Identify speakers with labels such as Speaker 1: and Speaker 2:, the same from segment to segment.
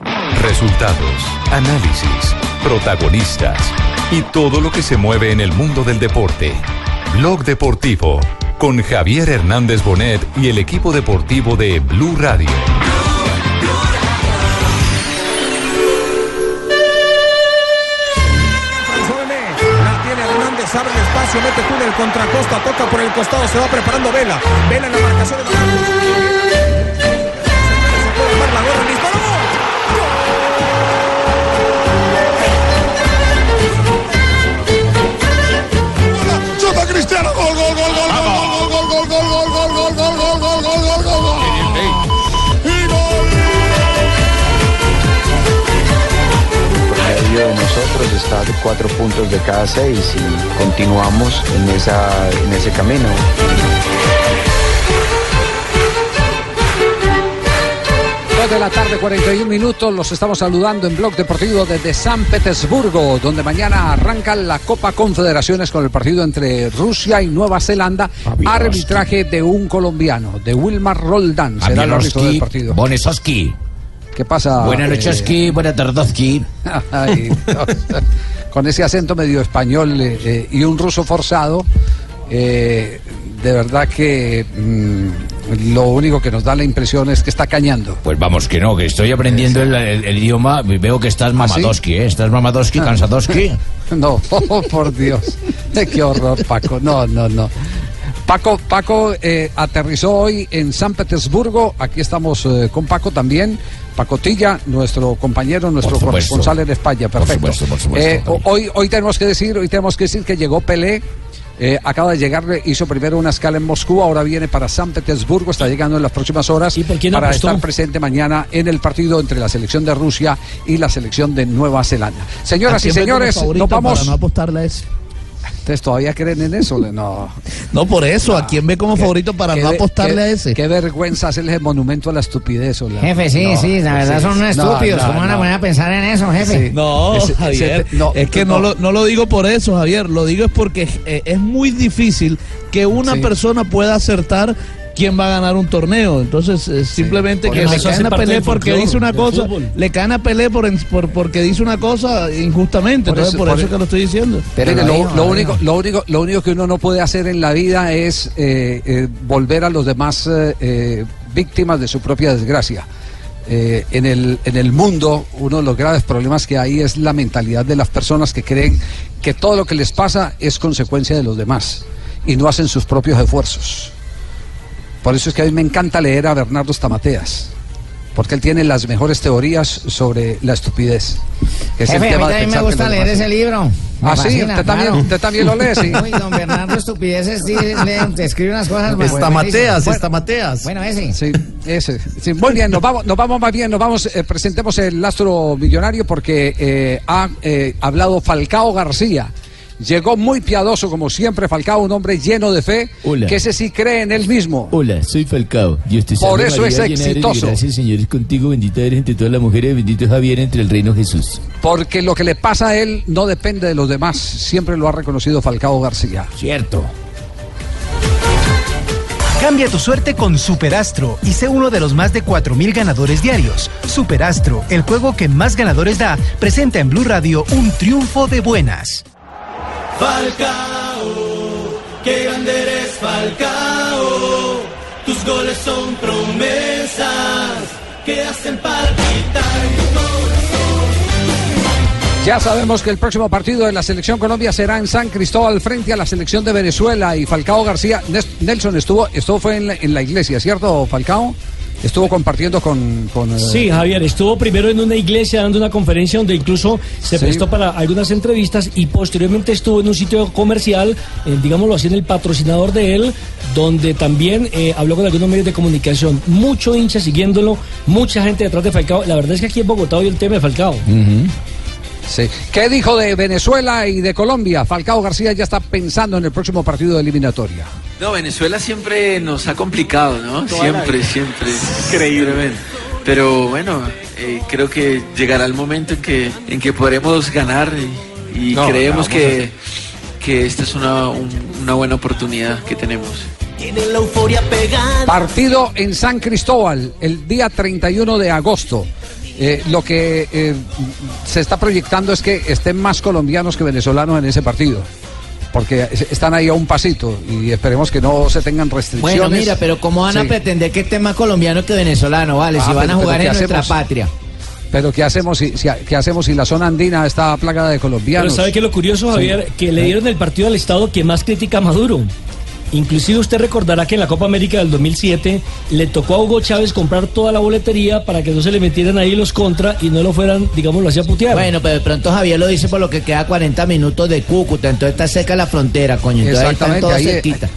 Speaker 1: Resultados, análisis, protagonistas y todo lo que se mueve en el mundo del deporte. Blog Deportivo con Javier Hernández Bonet y el equipo deportivo de Blue Radio.
Speaker 2: La tiene Hernández, abre el espacio, mete túnel contra Costa, toca por el costado, se va preparando Vela. Vela en la marcación de
Speaker 3: Cristiano, gol, gol, gol, gol, gol, gol, gol, gol, gol, gol, gol, gol, gol, gol, gol, gol, gol, gol. Y gol.
Speaker 4: promedio de nosotros está de cuatro puntos de cada seis y continuamos en, esa, en ese camino.
Speaker 5: De la tarde, 41 minutos. Los estamos saludando en Blog Deportivo desde San Petersburgo, donde mañana arranca la Copa Confederaciones con el partido entre Rusia y Nueva Zelanda. Arbitraje de un colombiano, de Wilmar Roldán. Será el árbitro del partido.
Speaker 6: Bonesoski.
Speaker 5: ¿Qué pasa?
Speaker 6: Buenas
Speaker 5: eh,
Speaker 6: nocheski, buenas
Speaker 5: Dios. Con ese acento medio español eh, eh, y un ruso forzado, eh, de verdad que mm, lo único que nos da la impresión es que está cañando.
Speaker 6: Pues vamos, que no, que estoy aprendiendo el, el- el idioma. Veo que estás mamadoski, ¿eh? Estás mamadoski, cansadoski.
Speaker 5: No, oh, por Dios. Eh, Qué horror, Paco. No, no, no. Paco, Paco eh, aterrizó hoy en San Petersburgo. Aquí estamos eh, con Paco también. Pacotilla, nuestro compañero, nuestro
Speaker 6: Por
Speaker 5: corresponsal en España. Perfecto.
Speaker 6: supuesto, por supuesto,
Speaker 5: Eh, hoy, hoy tenemos que decir, hoy tenemos que decir que llegó Pelé. Eh, acaba de llegar, hizo primero una escala en Moscú, ahora viene para San Petersburgo, está llegando en las próximas horas
Speaker 7: ¿Y por qué no
Speaker 5: para
Speaker 7: apostó?
Speaker 5: estar presente mañana en el partido entre la selección de Rusia y la selección de Nueva Zelanda. Señoras y señores, nos vamos.
Speaker 7: Para no apostarle a ese.
Speaker 5: ¿Ustedes todavía creen en eso? No.
Speaker 7: No, por eso, ¿a quién ve como favorito para no apostarle
Speaker 5: qué-
Speaker 7: a ese?
Speaker 5: Qué vergüenza hacerles el monumento a la estupidez. Ola.
Speaker 8: Jefe, sí,
Speaker 5: No,
Speaker 8: sí, la verdad
Speaker 5: sí,
Speaker 8: son unos
Speaker 5: no,
Speaker 8: estúpidos.
Speaker 5: no,
Speaker 8: ¿Cómo van a poner a pensar en eso, jefe?
Speaker 5: Sí.
Speaker 7: No, Javier,
Speaker 5: no,
Speaker 7: es que no,
Speaker 5: no.
Speaker 7: lo, no lo digo por eso, Javier, lo digo es porque eh, es muy difícil que una
Speaker 5: Sí.
Speaker 7: persona pueda acertar quién va a ganar un torneo. Entonces, eh, simplemente que le caen a Pelé porque dice una cosa, le caen a Pelé por, en- por- porque dice una cosa injustamente.
Speaker 5: Por
Speaker 7: Entonces,
Speaker 5: eso-
Speaker 7: por,
Speaker 5: por
Speaker 7: eso
Speaker 5: e-
Speaker 7: que lo estoy diciendo.
Speaker 8: Pero
Speaker 5: Mire,
Speaker 8: lo
Speaker 5: único, lo, único, lo único que uno no puede hacer en la vida es eh, eh, volver a los demás eh, eh, víctimas de su propia desgracia. Eh, en, el, en el mundo, uno de los graves problemas que hay es la mentalidad de las personas que creen que todo lo que les pasa es consecuencia de los demás y no hacen sus propios esfuerzos. Por eso es que a mí me encanta leer a Bernardo Stamateas, porque él tiene las mejores teorías sobre la estupidez. que es el
Speaker 8: Jefe, a mí
Speaker 5: tema
Speaker 8: también me gusta leer ese libro. Me
Speaker 5: Ah, sí, usted también,
Speaker 8: claro.
Speaker 5: usted también lo lee, sí.
Speaker 8: Uy, don Bernardo Estupideces sí, escribe unas cosas más
Speaker 7: Está Mateas, está Mateas.
Speaker 8: Bueno, ese.
Speaker 5: Sí, ese. Sí, muy bien, nos vamos, nos vamos más bien, nos vamos, eh, presentemos el astro millonario porque eh, ha eh, hablado Falcao García. Llegó muy piadoso, como siempre, Falcao, un hombre lleno de fe,
Speaker 6: Hola.
Speaker 5: que ese sí cree en él mismo.
Speaker 6: Hola, soy Falcao. Dios te
Speaker 5: Por
Speaker 6: salve,
Speaker 5: eso
Speaker 6: María,
Speaker 5: es exitoso.
Speaker 6: Gracias, Señor, es contigo. Bendita eres entre todas las mujeres. Bendito es Javier entre el reino Jesús.
Speaker 5: Porque lo que le pasa a él no depende de los demás. Siempre lo ha reconocido Falcao García.
Speaker 6: Cierto.
Speaker 9: Cambia tu suerte con Superastro y sé uno de los más de 4.000 ganadores diarios. Superastro, el juego que más ganadores da, presenta en Blue Radio un triunfo de buenas.
Speaker 10: Falcao, qué grande eres Falcao, tus goles son promesas que hacen palpitar tu corazón.
Speaker 5: Ya sabemos que el próximo partido de la selección Colombia será en San Cristóbal frente a la selección de Venezuela y Falcao García. Nelson estuvo, esto fue en la iglesia, ¿cierto, Falcao? Estuvo compartiendo con... con, eh,
Speaker 11: Sí, Javier, estuvo primero en una iglesia dando una conferencia donde incluso se
Speaker 5: Sí.
Speaker 11: prestó para algunas entrevistas y posteriormente estuvo en un sitio comercial, eh, digámoslo así, en el patrocinador de él, donde también eh, habló con algunos medios de comunicación. Mucho hincha siguiéndolo, mucha gente detrás de Falcao. La verdad es que aquí en Bogotá hoy el tema de Falcao.
Speaker 5: Sí. ¿Qué dijo de Venezuela y de Colombia? Falcao García ya está pensando en el próximo partido de eliminatoria.
Speaker 12: No, Venezuela siempre nos ha complicado, ¿no?
Speaker 5: Toda
Speaker 12: Siempre, siempre. Increíble. Pero bueno, eh, creo que llegará el momento en que, en que podremos ganar y, y
Speaker 5: No,
Speaker 12: creemos que, que esta es una, un- una buena oportunidad que tenemos.
Speaker 10: Tiene la euforia pegada.
Speaker 5: Partido en San Cristóbal el día 31 de agosto. Eh, lo que eh, se está proyectando es que estén más colombianos que venezolanos en ese partido. Porque es- están ahí a un pasito y esperemos que no se tengan restricciones.
Speaker 8: Bueno, mira, pero ¿cómo van a
Speaker 5: Sí.
Speaker 8: pretender que esté más colombiano que venezolano, vale?
Speaker 5: Ah,
Speaker 8: si van
Speaker 5: pero-
Speaker 8: a jugar
Speaker 5: pero
Speaker 8: en
Speaker 5: ¿qué
Speaker 8: nuestra patria.
Speaker 5: Pero ¿qué hacemos si, si- qué hacemos si la zona andina está plagada de
Speaker 11: Pero
Speaker 5: colombianos?
Speaker 11: ¿sabe qué es lo curioso, Javier? Que le dieron el partido al Estado que más critica a Maduro. Inclusive usted recordará que en la Copa América del 2007 le tocó a Hugo Chávez comprar toda la boletería para que no se le metieran ahí los contra y no lo fueran, digámoslo así, a putear.
Speaker 8: Bueno, pero de pronto Javier lo dice por lo que queda 40 minutos de Cúcuta, entonces está cerca la frontera, coño. Entonces ahí están
Speaker 5: Exactamente, ahí,
Speaker 8: cerquita.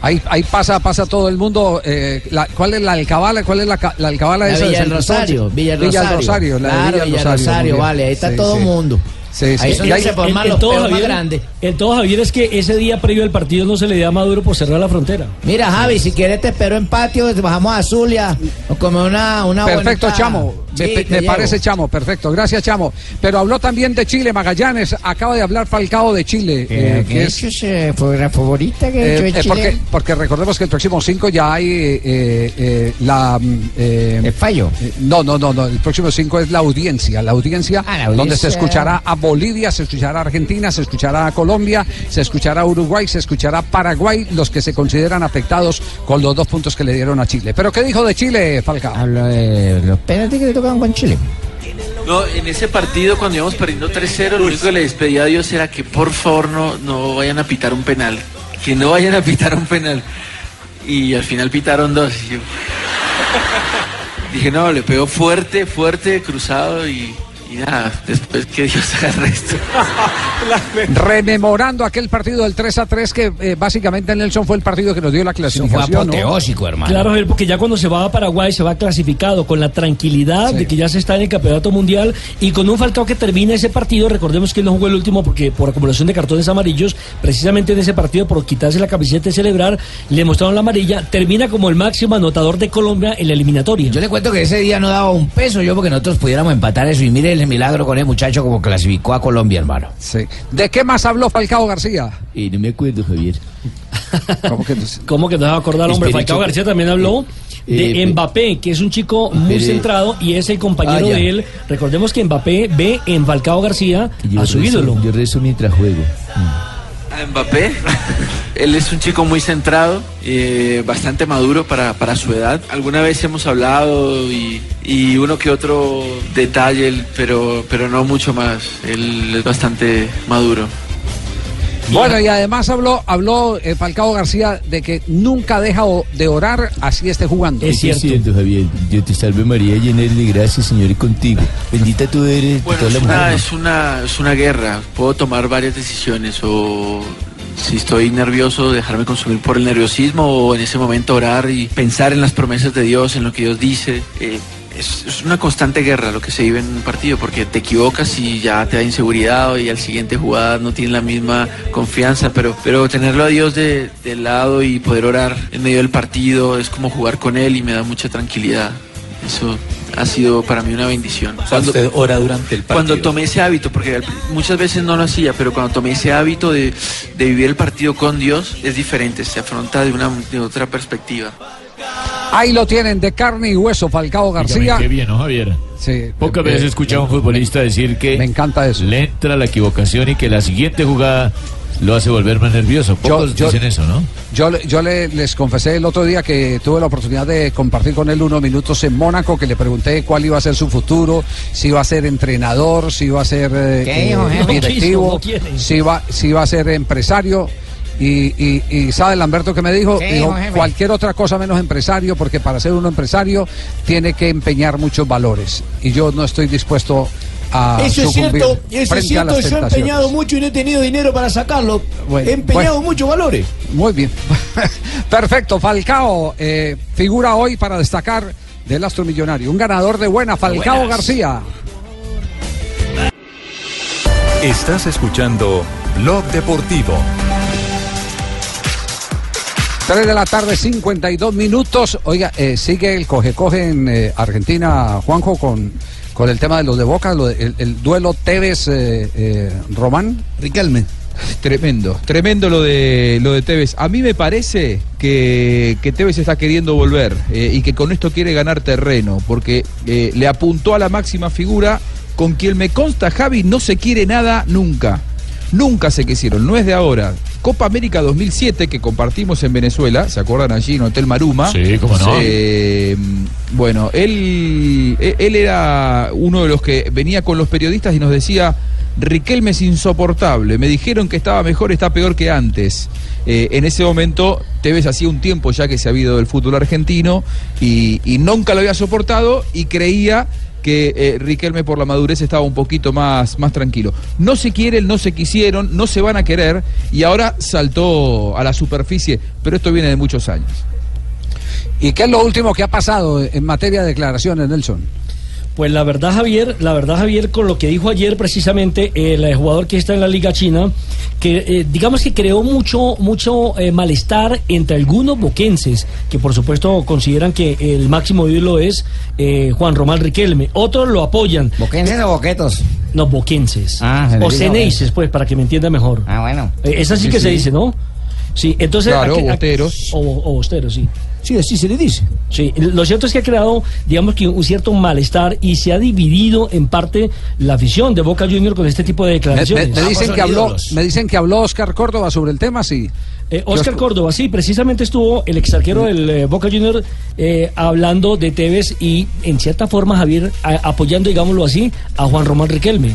Speaker 5: ahí, ahí pasa, pasa todo el mundo. eh, la- ¿Cuál es la alcabala? ¿Cuál es la, la alcabala
Speaker 8: La
Speaker 5: esa de
Speaker 8: Villa
Speaker 5: Cristóbal?
Speaker 8: Rosario, Villa del
Speaker 5: Villa del
Speaker 8: Rosario.
Speaker 5: Rosario, la de
Speaker 8: Claro,
Speaker 5: Villa Rosario,
Speaker 8: Rosario, vale, ahí está
Speaker 5: Sí,
Speaker 8: todo
Speaker 5: sí.
Speaker 8: el mundo.
Speaker 5: Sí, sí.
Speaker 8: Ahí
Speaker 5: Y hay-
Speaker 8: se forman los
Speaker 11: todo,
Speaker 8: peos más
Speaker 11: Javier,
Speaker 8: grandes.
Speaker 11: el todo, Javier, es que ese día previo al partido no se le da a Maduro por cerrar la frontera.
Speaker 8: Mira, Javi, si quieres te espero en patio, bajamos a Zulia, o comer una, una
Speaker 5: Perfecto,
Speaker 8: bonita-
Speaker 5: Chamo.
Speaker 8: Sí,
Speaker 5: me parece Chamo, perfecto. Gracias, Chamo. Pero habló también de Chile, Magallanes. Acaba de hablar Falcao de Chile. eh, que es,
Speaker 8: fue la favorita que
Speaker 5: eh,
Speaker 8: hecho
Speaker 5: eh,
Speaker 8: en
Speaker 5: porque,
Speaker 8: Chile.
Speaker 5: porque recordemos que el próximo 5 ya hay eh, eh, la... el
Speaker 8: fallo?
Speaker 5: no, no, no, no. El próximo 5 es la audiencia. La audiencia,
Speaker 8: Ah, la
Speaker 5: donde se escuchará a Bolivia, se escuchará a Argentina, se escuchará a Colombia, se escuchará a Uruguay, se escuchará a Paraguay, los que se consideran afectados con los dos puntos que le dieron a Chile. ¿Pero qué dijo de Chile, Falcao?
Speaker 8: Habla de los penaltis que Chile.
Speaker 12: No, en ese partido cuando íbamos perdiendo 3-0, lo único que le despedía a Dios era que por favor no, no vayan a pitar un penal. Que no vayan a pitar un penal. Y al final pitaron dos. Dije, no, le pegó fuerte, fuerte, cruzado y, y nada, después que Dios haga el resto.
Speaker 5: Rememorando aquel partido del 3 a 3 que eh, básicamente Nelson fue el partido que nos dio la clasificación. ¿no?
Speaker 11: Claro, Javier, porque ya cuando se va a Paraguay se va clasificado con la tranquilidad de que ya se está en el campeonato mundial y con un Falcao que termina ese partido. Recordemos que él no jugó el último porque por acumulación de cartones amarillos, precisamente en ese partido por quitarse la camiseta y celebrar, le mostraron la amarilla. Termina como el máximo anotador de Colombia en la eliminatoria.
Speaker 8: Yo le cuento que ese día no daba un peso yo porque nosotros pudiéramos empatar eso y mire el milagro con el muchacho como clasificó a Colombia, hermano.
Speaker 5: Sí. ¿De qué más habló Falcao García?
Speaker 8: Y no me acuerdo, Javier.
Speaker 5: ¿Cómo que,
Speaker 11: ¿Cómo que no se va a acordar, hombre?
Speaker 8: Espere,
Speaker 11: Falcao. García también habló de
Speaker 8: eh,
Speaker 11: Mbappé, que es un chico muy
Speaker 8: espere.
Speaker 11: centrado y es el compañero
Speaker 8: Ah,
Speaker 11: de él. Recordemos que Mbappé ve en Falcao García a su ídolo.
Speaker 8: Yo rezo mientras juego.
Speaker 12: A Mbappé, él es un chico muy centrado, eh, bastante maduro para, para su edad. Alguna vez hemos hablado y, y uno que otro detalle, pero, pero no mucho más. Él es bastante maduro.
Speaker 5: Bueno, y además habló, habló eh, Falcao García de que nunca deja o- de orar así esté jugando.
Speaker 8: Es cierto, Javier. Dios te salve María, llena de gracia, Señor, y contigo. Bendita tú eres
Speaker 12: Bueno, una, es, una, es una guerra. Puedo tomar varias decisiones o si estoy nervioso, dejarme consumir por el nerviosismo o en ese momento orar y pensar en las promesas de Dios, en lo que Dios dice. Eh, es, es una constante guerra lo que se vive en un partido porque te equivocas y ya te da inseguridad y al siguiente jugada no tienes la misma confianza, pero, pero tenerlo a Dios de, de lado y poder orar en medio del partido es como jugar con Él y me da mucha tranquilidad. Eso ha sido para mí una bendición.
Speaker 13: usted ora durante el partido.
Speaker 12: Cuando tomé ese hábito, porque muchas veces no lo hacía, pero cuando tomé ese hábito de, de vivir el partido con Dios, es diferente, se afronta de una de otra perspectiva.
Speaker 5: Ahí lo tienen, de carne y hueso, Falcao García.
Speaker 6: Qué bien, ¿no, Javier?
Speaker 5: Sí.
Speaker 6: Pocas
Speaker 5: eh,
Speaker 6: veces he
Speaker 5: eh,
Speaker 6: escuchado a un futbolista decir que
Speaker 5: me encanta eso.
Speaker 6: le entra la equivocación y que la siguiente jugada lo hace volver más nervioso. Pocos
Speaker 5: yo-
Speaker 6: dicen eso, ¿no?
Speaker 5: Yo, le- yo le- les confesé el otro día que tuve la oportunidad de compartir con él unos minutos en Mónaco, que le pregunté cuál iba a ser su futuro, si iba a ser entrenador, si iba a ser eh,
Speaker 8: ¿Qué dijo,
Speaker 5: eh, directivo,
Speaker 8: No quiso, no quiere.
Speaker 5: si iba, si iba a ser empresario. Y, y, y sabe Lamberto que me dijo,
Speaker 8: Sí,
Speaker 5: dijo cualquier otra cosa menos empresario, porque para ser uno empresario tiene que empeñar muchos valores. Y yo no estoy dispuesto a
Speaker 14: Eso es cierto, eso es cierto. Yo he empeñado mucho y no he tenido dinero para sacarlo.
Speaker 5: Bueno,
Speaker 14: he empeñado
Speaker 5: bueno.
Speaker 14: muchos valores.
Speaker 5: Muy bien. Perfecto, Falcao, eh, figura hoy para destacar del Astro Millonario. Un ganador de buena, Falcao
Speaker 1: Buenas.
Speaker 5: García.
Speaker 1: Estás escuchando Blog Deportivo.
Speaker 5: 3 de la tarde, 52 minutos. Oiga, eh, sigue el coge-coge en eh, Argentina, Juanjo, con, con el tema de los de Boca, el, el duelo Tevez-Román.
Speaker 7: Riquelme. Tremendo, tremendo lo de lo de Tevez. A mí me parece que, que Tevez está queriendo volver eh, y que con esto quiere ganar terreno, porque eh, le apuntó a la máxima figura con quien me consta Javi no se quiere nada nunca. Nunca se quisieron, no es de ahora. Copa América 2007 que compartimos en Venezuela, ¿se acuerdan allí en Hotel Maruma?
Speaker 6: Sí, cómo no.
Speaker 7: Eh, bueno, él, él él era uno de los que venía con los periodistas y nos decía, Riquelme es insoportable, me dijeron que estaba mejor, está peor que antes. Eh, en ese momento, Tevez hacía un tiempo ya que se había ido del fútbol argentino y, y nunca lo había soportado y creía que eh, Riquelme por la madurez estaba un poquito más, más tranquilo. No se quieren, no se quisieron, no se van a querer y ahora saltó a la superficie, pero esto viene de muchos años.
Speaker 5: ¿Y qué es lo último que ha pasado en materia de declaraciones, Nelson?
Speaker 11: Pues la verdad, Javier, la verdad, Javier, con lo que dijo ayer precisamente el eh, jugador que está en la Liga China, que eh, digamos que creó mucho, mucho eh, malestar entre algunos boquenses, que por supuesto consideran que el máximo ídolo es eh, Juan Román Riquelme. Otros lo apoyan.
Speaker 8: ¿Boquenses o boquetos?
Speaker 11: No, boquenses.
Speaker 8: Ah,
Speaker 11: o ceneices, pues, para que me entienda mejor.
Speaker 8: Ah, bueno.
Speaker 11: Eh, esa sí,
Speaker 14: Sí,
Speaker 11: que se dice, ¿no? Sí, entonces...
Speaker 14: Claro,
Speaker 11: ¿a qué- a-
Speaker 14: bosteros.
Speaker 11: O, o bosteros, sí.
Speaker 14: Sí, así se le dice.
Speaker 11: Sí, lo cierto es que ha creado, digamos que un cierto malestar y se ha dividido en parte la afición de Boca Junior con este tipo de
Speaker 5: Me,
Speaker 11: declaraciones.
Speaker 5: me- me dicen que habló, me dicen que habló Oscar Córdoba sobre el tema, sí.
Speaker 11: Eh, Oscar Córdoba, sí, precisamente estuvo el exarquero del eh, Boca Junior eh, hablando de Tevez y en cierta forma Javier a- apoyando, digámoslo así, a Juan Román Riquelme.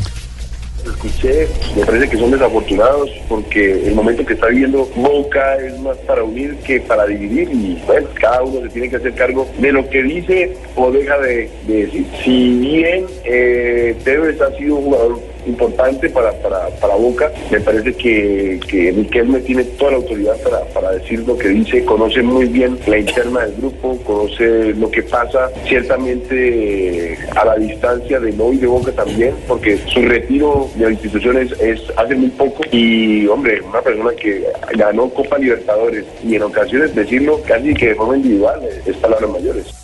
Speaker 15: Escuché, me parece que son desafortunados porque el momento que está viviendo Boca es más para unir que para dividir y bueno, cada uno se tiene que hacer cargo de lo que dice o deja de, de decir. Si bien eh, Tevez ha sido un jugador importante para, para, para Boca, me parece que, que Riquelme tiene toda la autoridad para, para decir lo que dice, conoce muy bien la interna del grupo, conoce lo que pasa ciertamente a la distancia de hoy de Boca también, porque su retiro de la institución es, es hace muy poco y hombre, una persona que ganó Copa Libertadores y en ocasiones decirlo casi que de forma individual eh, es palabras mayores.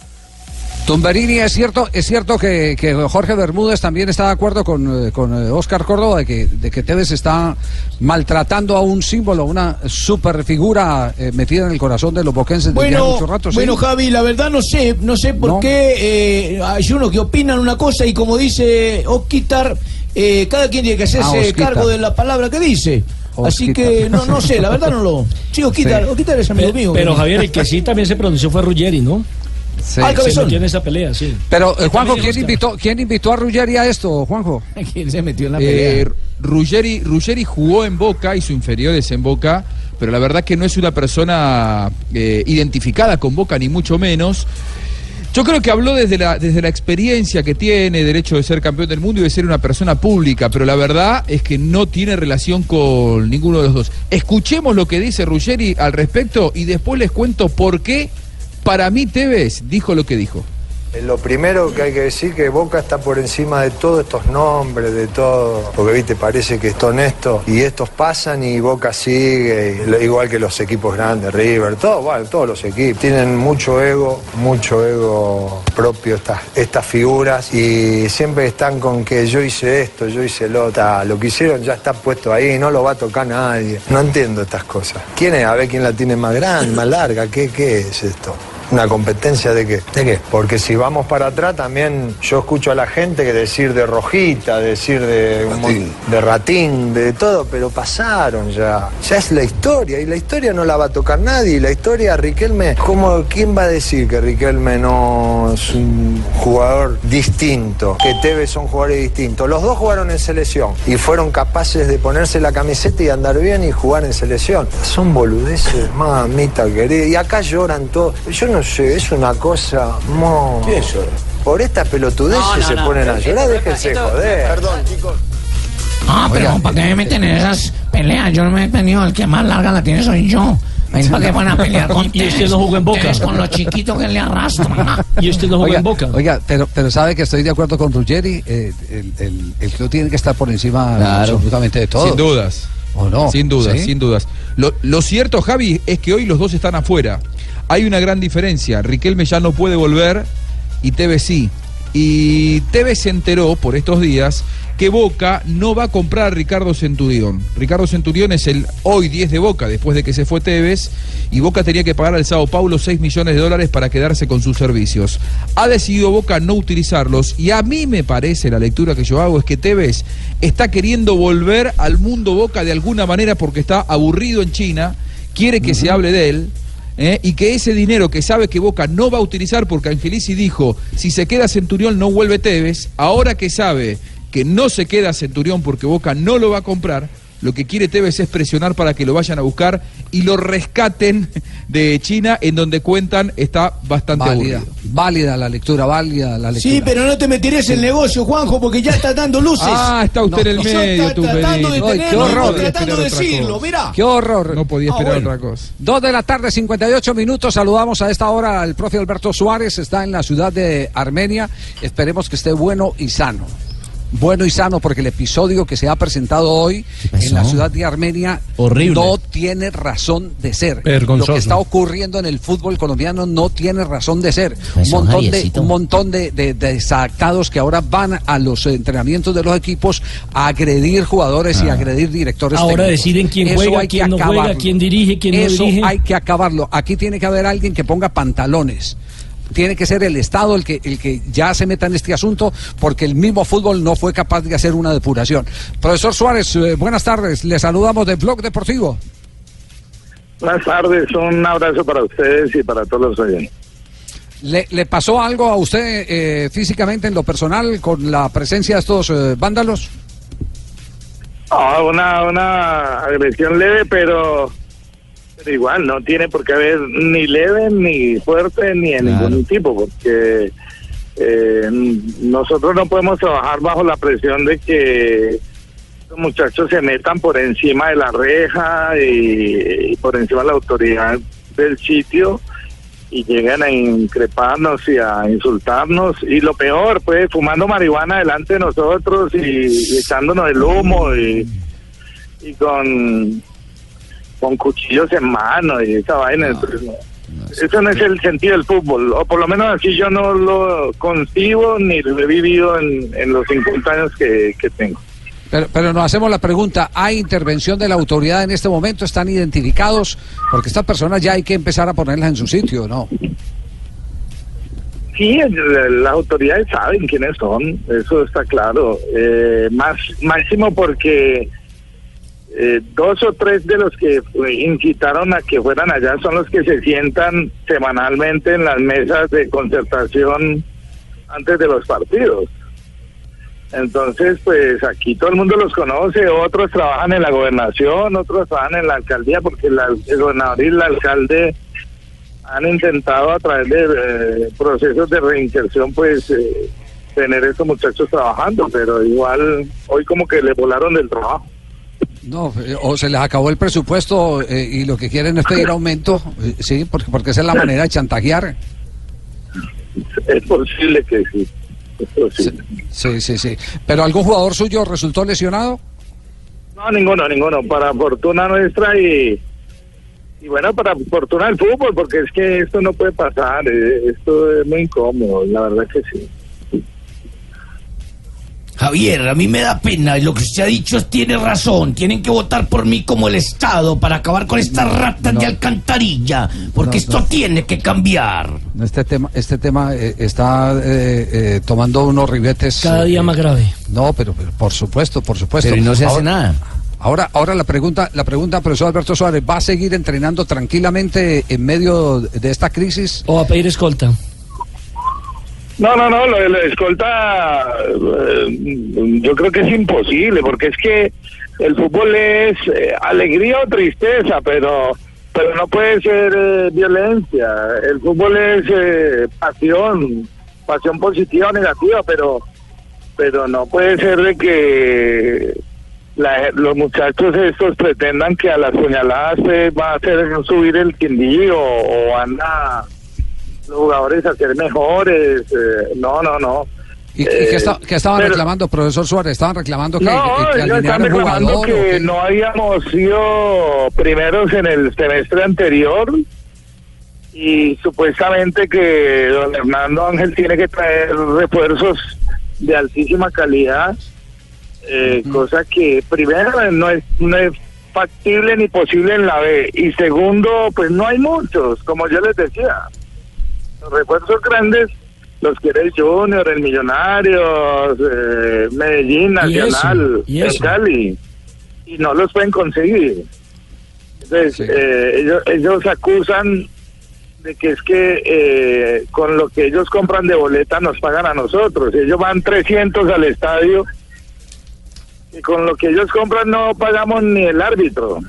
Speaker 5: Tumberini, es cierto, es cierto que, que Jorge Bermúdez también está de acuerdo con, eh, con eh, Oscar Córdoba de que, de que Tevez está maltratando a un símbolo, una super figura eh, metida en el corazón de los boquenses desde
Speaker 14: Bueno,
Speaker 5: mucho rato. ¿sí?
Speaker 14: bueno, Javi, la verdad no sé, no sé por
Speaker 5: No.
Speaker 14: qué eh, hay unos que opinan una cosa y como dice Osquitar, eh, cada quien tiene que hacerse
Speaker 5: Ah,
Speaker 14: cargo de la palabra que dice. Así que no, no sé, la verdad no lo. Sí, Osquitar,
Speaker 11: Sí.
Speaker 14: Osquitar es amigo mío.
Speaker 11: Pero Javier, el que sí también se pronunció fue Ruggeri, ¿no?
Speaker 5: Sí.
Speaker 11: Se metió en esa pelea, sí.
Speaker 5: Pero, eh, Juanjo, ¿quién invitó, ¿quién invitó a Ruggeri a esto, Juanjo?
Speaker 7: ¿Quién se metió en la pelea? Ruggeri, Ruggeri jugó en Boca, hizo inferiores en Boca, pero la verdad que no es una persona eh, identificada con Boca, ni mucho menos. Yo creo que habló desde la, desde la experiencia que tiene, derecho de ser campeón del mundo y de ser una persona pública, pero la verdad es que no tiene relación con ninguno de los dos. Escuchemos lo que dice Ruggeri al respecto y después les cuento por qué para mí Tevez dijo lo que dijo.
Speaker 16: Lo primero que hay que decir que Boca está por encima de todos estos nombres, de todo, porque viste, parece que es honesto y estos pasan y Boca sigue, igual que los equipos grandes, River, todo, bueno, todos los equipos. Tienen mucho ego, mucho ego propio estas, estas figuras y siempre están con que yo hice esto, yo hice lo otro. Lo que hicieron ya está puesto ahí, no lo va a tocar nadie. No entiendo estas cosas. ¿Quién es? A ver quién la tiene más grande, más larga, ¿qué, qué es esto? ¿Una competencia de qué? ¿De qué? Porque si vamos para atrás también yo escucho a la gente que decir de Rojita, decir de un mon- de Ratín, de todo, pero pasaron ya. Ya es la historia y la historia no la va a tocar nadie. Y la historia, Riquelme, ¿cómo, ¿quién va a decir que Riquelme no es un jugador distinto? Que Tevez son jugadores distintos. Los dos jugaron en selección y fueron capaces de ponerse la camiseta y andar bien y jugar en selección. Son boludeces, mamita querida. Y acá lloran todos. Yo no sé, es una cosa. mo- Por estas pelotudeces
Speaker 8: No, no,
Speaker 16: se
Speaker 8: no,
Speaker 16: ponen a llorar, déjense
Speaker 8: esto-
Speaker 16: joder.
Speaker 8: perdón,
Speaker 16: chicos.
Speaker 8: Ah, pero ¿para qué me meten en esas peleas? Yo no me he tenido, el que más larga la tiene soy yo. Ahí ¿Para qué van a pelear con
Speaker 11: Y usted
Speaker 8: Tevez?
Speaker 11: no jugó en Boca.
Speaker 8: Con lo chiquito que le arrastra.
Speaker 11: Y usted no jugó en Boca.
Speaker 5: oiga, pero, pero sabe que estoy de acuerdo con Ruggeri. eh, el, el- el club tiene que estar por encima
Speaker 7: Claro.
Speaker 5: absolutamente de todo.
Speaker 7: Sin dudas.
Speaker 5: ¿O no?
Speaker 7: Sin dudas,
Speaker 5: ¿Sí?
Speaker 7: sin dudas. Lo, lo cierto, Javi, es que hoy los dos están afuera. Hay una gran diferencia. Riquelme ya no puede volver y Tevez sí. Y Tevez se enteró por estos días que Boca no va a comprar a Ricardo Centurión. Ricardo Centurión es el hoy 10 de Boca después de que se fue Tevez y Boca tenía que pagar al Sao Paulo 6 millones de dólares para quedarse con sus servicios. Ha decidido Boca no utilizarlos y a mí me parece, la lectura que yo hago es que Tevez está queriendo volver al mundo Boca de alguna manera porque está aburrido en China, quiere que se hable de él. ¿Eh? y que ese dinero que sabe que Boca no va a utilizar porque Angelici dijo, si se queda Centurión no vuelve Tevez, ahora que sabe que no se queda Centurión porque Boca no lo va a comprar, lo que quiere Tevez es presionar para que lo vayan a buscar y lo rescaten de China, en donde cuentan está bastante
Speaker 5: Válida,
Speaker 7: aburrido.
Speaker 5: válida la lectura, válida la lectura.
Speaker 14: Sí, pero no te meterías en el negocio, Juanjo, porque ya estás dando luces.
Speaker 7: Ah, está usted en el medio,
Speaker 14: ta-
Speaker 7: tú,
Speaker 14: tratando de
Speaker 7: Benito. Ay, qué
Speaker 14: tenerlo,
Speaker 7: horror.
Speaker 14: tratando de decirlo, mirá.
Speaker 5: Qué horror.
Speaker 7: No podía
Speaker 14: Ah,
Speaker 7: esperar
Speaker 14: bueno.
Speaker 7: otra cosa.
Speaker 5: Dos de la tarde, 58 minutos. Saludamos a esta hora al profe Alberto Suárez. Está en la ciudad de Armenia. Esperemos que esté bueno y sano. Bueno y sano, porque el episodio que se ha presentado hoy en la ciudad de Armenia
Speaker 11: Horrible.
Speaker 5: no tiene razón de ser.
Speaker 11: Vergonzoso.
Speaker 5: Lo que está ocurriendo en el fútbol colombiano no tiene razón de ser. Un montón de, un montón de, de- de desadaptados que ahora van a los entrenamientos de los equipos a agredir jugadores y a agredir directores
Speaker 11: Ahora
Speaker 5: técnicos.
Speaker 11: deciden quién
Speaker 5: Eso
Speaker 11: juega, quién no juega, quién dirige, quién no
Speaker 5: Eso
Speaker 11: dirige.
Speaker 5: hay que acabarlo. Aquí tiene que haber alguien que ponga pantalones. Tiene que ser el Estado el que, el que ya se meta en este asunto, porque el mismo fútbol no fue capaz de hacer una depuración. Profesor Suárez, eh, buenas tardes. Le saludamos de Blog Deportivo.
Speaker 17: Buenas tardes, un abrazo para ustedes y para todos los oyentes.
Speaker 5: ¿Le, le pasó algo a usted eh, físicamente en lo personal con la presencia de estos eh, vándalos?
Speaker 17: Ah, una, una agresión leve, pero, pero igual no tiene por qué haber ni leve, ni fuerte, ni de ningún tipo, porque eh, nosotros no podemos trabajar bajo la presión de que los muchachos se metan por encima de la reja y, y por encima de la autoridad del sitio y llegan a increparnos y a insultarnos. Y lo peor pues fumando marihuana delante de nosotros y, y echándonos el humo y, y con con cuchillos en mano y esa vaina no. eso no es el sentido del fútbol o por lo menos así yo no lo concibo ni lo he vivido en, en los 50 años que, que tengo
Speaker 5: Pero, pero nos hacemos la pregunta, ¿hay intervención de la autoridad en este momento? ¿Están identificados? Porque estas personas ya hay que empezar a ponerlas en su sitio, ¿no?
Speaker 17: Sí, las autoridades saben quiénes son, eso está claro. Eh, más máximo porque eh, dos o tres de los que incitaron a que fueran allá son los que se sientan semanalmente en las mesas de concertación antes de los partidos. Entonces, pues aquí todo el mundo los conoce, otros trabajan en la gobernación, otros trabajan en la alcaldía, porque el gobernador y el alcalde han intentado a través de eh, procesos de reinserción, pues eh, tener estos muchachos trabajando, pero igual hoy como que le volaron del trabajo.
Speaker 5: No, eh, o se les acabó el presupuesto eh, y lo que quieren es pedir aumento, eh, sí, porque, porque esa es la manera de chantajear.
Speaker 17: Es posible que sí. Es posible.
Speaker 5: Sí, sí, sí. ¿Pero algún jugador suyo resultó lesionado?
Speaker 17: No, ninguno, ninguno. Para fortuna nuestra y, y bueno, para fortuna del fútbol, porque es que esto no puede pasar. Esto es muy incómodo, la verdad que sí.
Speaker 10: Javier, a mí me da pena. y Lo que usted ha dicho tiene razón. Tienen que votar por mí como el Estado para acabar con estas ratas de alcantarilla. Porque
Speaker 5: No,
Speaker 10: esto
Speaker 5: no.
Speaker 10: tiene que cambiar.
Speaker 5: Este tema, este tema eh, está eh, eh, tomando unos ribetes.
Speaker 11: Cada día
Speaker 5: eh,
Speaker 11: más grave.
Speaker 5: No, pero, pero por supuesto, por supuesto.
Speaker 10: Pero y no se hace
Speaker 5: Ahora-
Speaker 10: nada.
Speaker 5: Ahora, ahora la pregunta, la pregunta, profesor Alberto Suárez, ¿va a seguir entrenando tranquilamente en medio de esta crisis?
Speaker 11: ¿O a pedir escolta?
Speaker 17: No, no, no, lo de la escolta eh, yo creo que es imposible, porque es que el fútbol es eh, alegría o tristeza, pero pero no puede ser eh, violencia. El fútbol es eh, pasión, pasión positiva o negativa, pero pero no puede ser de que la- los muchachos estos pretendan que a las puñaladas eh, va a hacer subir el quindío o van a los jugadores a ser mejores. eh, no, no, no.
Speaker 5: ¿Y, y
Speaker 17: Eh,
Speaker 5: qué, esta- qué estaban
Speaker 17: pero-
Speaker 5: reclamando, profesor Suárez? ¿Estaban reclamando que,
Speaker 17: no,
Speaker 5: que- que
Speaker 17: ellos están
Speaker 5: alinearan
Speaker 17: reclamando
Speaker 5: jugador? o
Speaker 17: que
Speaker 5: qué?
Speaker 17: no habíamos sido primeros en el semestre anterior y supuestamente que don Hernando Ángel tiene que traer refuerzos de altísima calidad, eh, cosa que primero no es, no es factible ni posible en la B y segundo pues no hay muchos, como yo les decía. Los refuerzos grandes los quiere el Junior, el Millonarios, eh, Medellín, Nacional,
Speaker 11: y
Speaker 17: el. Cali, y no los pueden conseguir. Entonces, eh, ellos, ellos acusan de que es que eh, con lo que ellos compran de boleta nos pagan a nosotros. Ellos van 300 al estadio y con lo que ellos compran no pagamos ni el árbitro.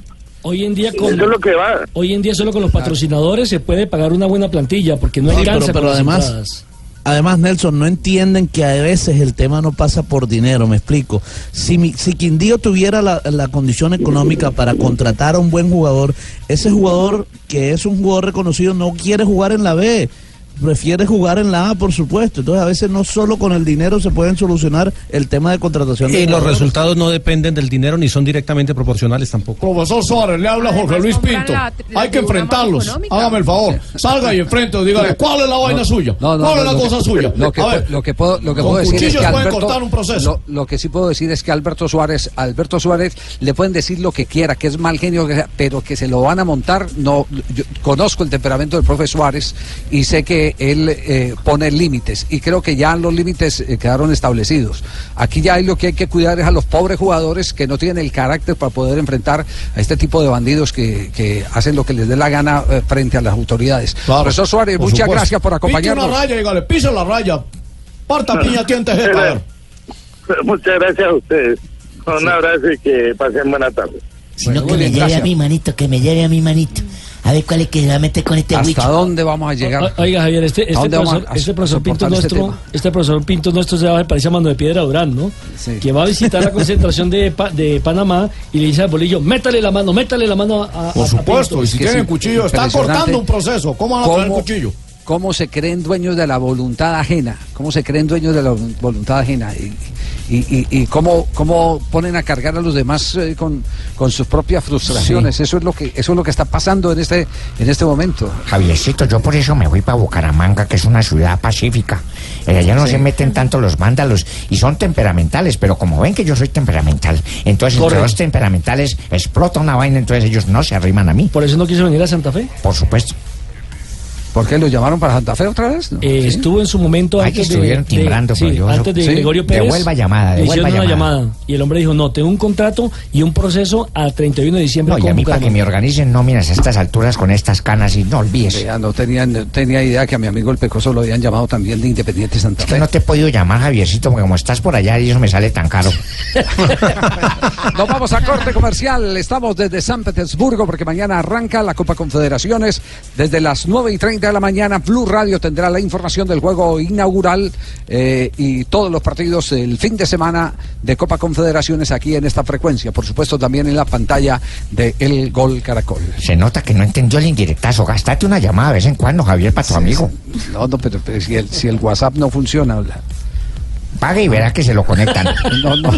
Speaker 11: Hoy en día con
Speaker 17: Eso es lo que va.
Speaker 11: hoy en día solo con los patrocinadores se puede pagar una buena plantilla porque no
Speaker 18: Sí,
Speaker 11: alcanza
Speaker 18: pero, pero
Speaker 11: con las
Speaker 18: además,
Speaker 11: entradas.
Speaker 18: además Nelson, no entienden que a veces el tema no pasa por dinero, me explico. Si, mi- si Quindío tuviera la, la condición económica para contratar a un buen jugador, ese jugador que es un jugador reconocido no quiere jugar en la B. Prefiere jugar en la A, por supuesto. Entonces, a veces no solo con el dinero se pueden solucionar el tema de contratación. de
Speaker 19: Y los resultados no dependen del dinero ni son directamente proporcionales tampoco.
Speaker 20: Profesor Suárez, le habla Jorge Luis Pinto.
Speaker 19: la- la
Speaker 20: Hay que enfrentarlos.
Speaker 19: económica.
Speaker 20: Hágame el favor. Salga y enfrente dígale, ¿cuál es la vaina suya?
Speaker 5: No, no,
Speaker 20: ¿Cuál es la
Speaker 5: lo
Speaker 20: cosa
Speaker 5: que-
Speaker 20: suya?
Speaker 5: Lo que,
Speaker 20: A
Speaker 5: pu-
Speaker 20: ver,
Speaker 5: lo que puedo, lo que
Speaker 20: con
Speaker 5: puedo decir es
Speaker 20: cuchillos
Speaker 5: que
Speaker 20: pueden
Speaker 5: Alberto,
Speaker 20: cortar un proceso.
Speaker 5: Lo, lo que sí puedo decir es que Alberto Suárez, Alberto Suárez le pueden decir lo que quiera, que es mal genio, que sea, pero que se lo van a montar. No, yo conozco el temperamento del profe Suárez y sé que él eh, pone límites y creo que ya los límites eh, quedaron establecidos. Aquí ya hay lo que hay que cuidar es a los pobres jugadores que no tienen el carácter para poder enfrentar a este tipo de bandidos que, que hacen lo que les dé la gana eh, frente a las autoridades. Profesor Suárez, muchas
Speaker 20: supuesto.
Speaker 5: gracias por acompañarnos.
Speaker 20: una raya, dígale, pisa la raya. Parta piña, a ver.
Speaker 17: Muchas gracias a ustedes. Un abrazo y que pasen buena tarde.
Speaker 14: Sino que me lleve a mi manito, que me lleve a mi manito. A ver cuál es que se va a meter con este
Speaker 5: ¿Hasta
Speaker 14: huicho.
Speaker 5: dónde vamos a llegar?
Speaker 11: O- Oiga, Javier, este,
Speaker 5: ¿A
Speaker 11: este profesor,
Speaker 5: a- a
Speaker 11: este profesor Pinto
Speaker 5: este
Speaker 11: nuestro,
Speaker 5: tema?
Speaker 11: este profesor Pinto nuestro se va parece a mano de piedra Durán, ¿no? Que va a visitar la concentración de, Pa- de Panamá y le dice al bolillo, métale la mano, métale la mano a, a-
Speaker 20: Por
Speaker 11: a
Speaker 20: supuesto,
Speaker 11: Pinto".
Speaker 20: y si tienen cuchillo, está cortando un proceso. ¿Cómo van a
Speaker 5: ¿Cómo-
Speaker 20: cuchillo?
Speaker 5: ¿Cómo se creen dueños de la voluntad ajena? ¿Cómo se creen dueños de la voluntad ajena? Y, y, y- y cómo, cómo ponen a cargar a los demás eh, con, con sus propias frustraciones. Eso es lo que eso es lo que está pasando en este en este momento.
Speaker 8: Javiercito, yo por eso me voy para Bucaramanga, que es una ciudad pacífica. Eh, allá no
Speaker 5: Sí.
Speaker 8: se meten tanto los vándalos y son temperamentales, pero como ven que yo soy temperamental, entonces entre los temperamentales explota una vaina, entonces ellos no se arriman a mí.
Speaker 11: ¿Por eso no quiso venir a Santa Fe?
Speaker 8: Por supuesto.
Speaker 5: ¿Por qué lo llamaron para Santa Fe otra vez?
Speaker 11: Eh, Estuvo en su momento
Speaker 8: Ay,
Speaker 11: antes
Speaker 8: que estuvieron
Speaker 11: de,
Speaker 8: timbrando,
Speaker 11: de- sí,
Speaker 8: yo-
Speaker 11: antes de
Speaker 8: sí.
Speaker 11: Gregorio Pérez.
Speaker 8: Devuelva llamada, devuelva
Speaker 11: una
Speaker 8: llamada.
Speaker 11: llamada. Y el hombre dijo, no, tengo un contrato y un proceso a 31 de diciembre
Speaker 8: No, y a mí para que
Speaker 11: Bucaramanga".
Speaker 8: me organicen nóminas a estas alturas con estas canas y no olvides.
Speaker 5: Ya no tenía, no tenía idea que a mi amigo el Pecoso lo habían llamado también de Independiente Santa
Speaker 8: Es que
Speaker 5: Fe.
Speaker 8: no te he podido llamar, Javiercito, porque como estás por allá y eso me sale tan caro.
Speaker 5: Nos vamos a corte comercial. Estamos desde San Petersburgo porque mañana arranca la Copa Confederaciones. Desde las 9 y 30 de la mañana, Blue Radio tendrá la información del juego inaugural eh, y todos los partidos el fin de semana de Copa Confederaciones aquí en esta frecuencia. Por supuesto, también en la pantalla de El Gol Caracol.
Speaker 8: Se nota que no entendió el indirectazo. Gastate una llamada de vez en cuando, Javier, para tu amigo.
Speaker 5: No, no, pero, pero si, el, si el WhatsApp no funciona.
Speaker 8: Pague y verás que se lo conectan.
Speaker 5: No, no.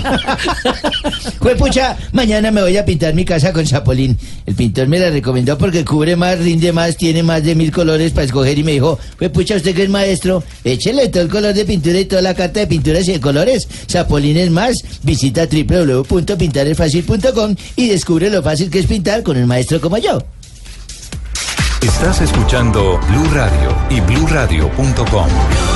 Speaker 14: Pues pucha, mañana me voy a pintar mi casa con Zapolín. El pintor me la recomendó porque cubre más, rinde más, tiene más de mil colores para escoger y me dijo, pues pucha, usted que es maestro, échele todo el color de pintura y toda la carta de pinturas y de colores. Zapolín es más. Visita www.pintaresfacil.com y descubre lo fácil que es pintar con un maestro como yo.
Speaker 1: Estás escuchando Blue Radio y bluradio.com.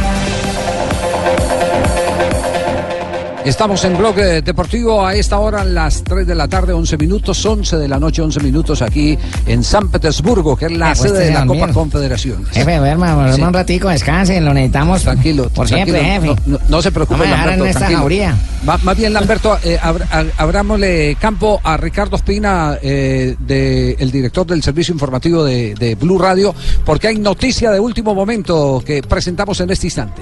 Speaker 5: Estamos en Bloque Deportivo a esta hora, las 3 de la tarde, 11 minutos, 11 de la noche, 11 minutos aquí en San Petersburgo, que es la
Speaker 8: pues,
Speaker 5: sede de la. Copa Confederaciones.
Speaker 8: Jefe, duerma, duerma un ratico, descansen, lo necesitamos.
Speaker 5: Tranquilo,
Speaker 8: Por
Speaker 5: tranquilo,
Speaker 8: siempre, jefe.
Speaker 5: No, no- no se preocupe,
Speaker 8: dejaran
Speaker 5: Lamberto,
Speaker 8: en esta jauría.
Speaker 5: Va- más bien, Lamberto, eh, abr- campo a Ricardo Espina, eh, de- el director del servicio informativo de, de Blue Radio, porque hay noticia de último momento que presentamos en este instante.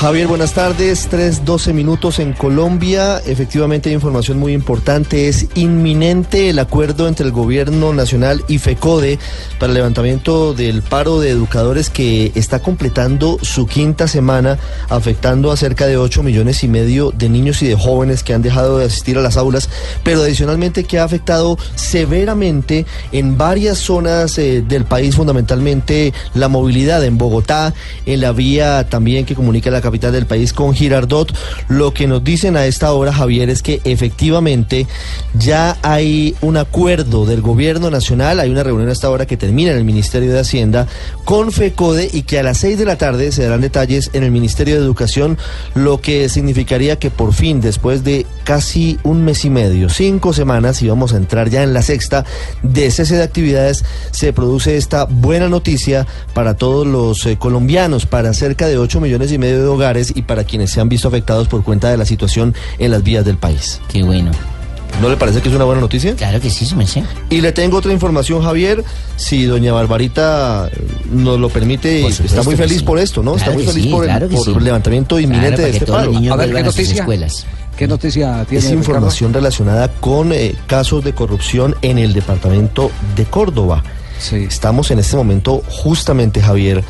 Speaker 21: Javier, buenas tardes. 3.12 minutos en Colombia. Efectivamente hay información muy importante. Es inminente el acuerdo entre el gobierno nacional y FECODE para el levantamiento del paro de educadores que está completando su quinta semana, afectando a cerca de 8 millones y medio de niños y de jóvenes que han dejado de asistir a las aulas, pero adicionalmente que ha afectado severamente en varias zonas eh, del país, fundamentalmente la movilidad en Bogotá, en la vía también que comunica la capital del país con Girardot. Lo que nos dicen a esta hora, Javier, es que efectivamente ya hay un acuerdo del gobierno nacional, hay una reunión a esta hora que termina en el Ministerio de Hacienda con FECODE y que a las seis de la tarde se darán detalles en el Ministerio de Educación, lo que significaría que por fin, después de casi un mes y medio, cinco semanas, y vamos a entrar ya en la sexta de cese de actividades, se produce esta buena noticia para todos los eh, colombianos, para cerca de 8 millones y medio de hogares y para quienes se han visto afectados por cuenta de la situación en las vías del país.
Speaker 14: Qué bueno.
Speaker 21: ¿No le parece que es una buena noticia?
Speaker 14: Claro que sí, su merced.
Speaker 21: Y le tengo otra información, Javier. Si doña Barbarita eh, nos lo permite, y
Speaker 14: Por
Speaker 21: está
Speaker 14: supuesto
Speaker 21: muy feliz
Speaker 14: sí.
Speaker 21: por esto, ¿no? está muy feliz
Speaker 14: sí,
Speaker 21: por, el,
Speaker 14: claro que
Speaker 21: por
Speaker 14: sí.
Speaker 21: el levantamiento inminente de este
Speaker 14: todos los
Speaker 21: paro.
Speaker 14: niños
Speaker 5: A ver, ¿qué noticia?
Speaker 14: escuelas.
Speaker 5: ¿Qué noticia tiene?
Speaker 21: Es
Speaker 5: Ricardo?
Speaker 21: información relacionada con eh, casos de corrupción en el departamento de Córdoba. Estamos en este momento justamente, Javier,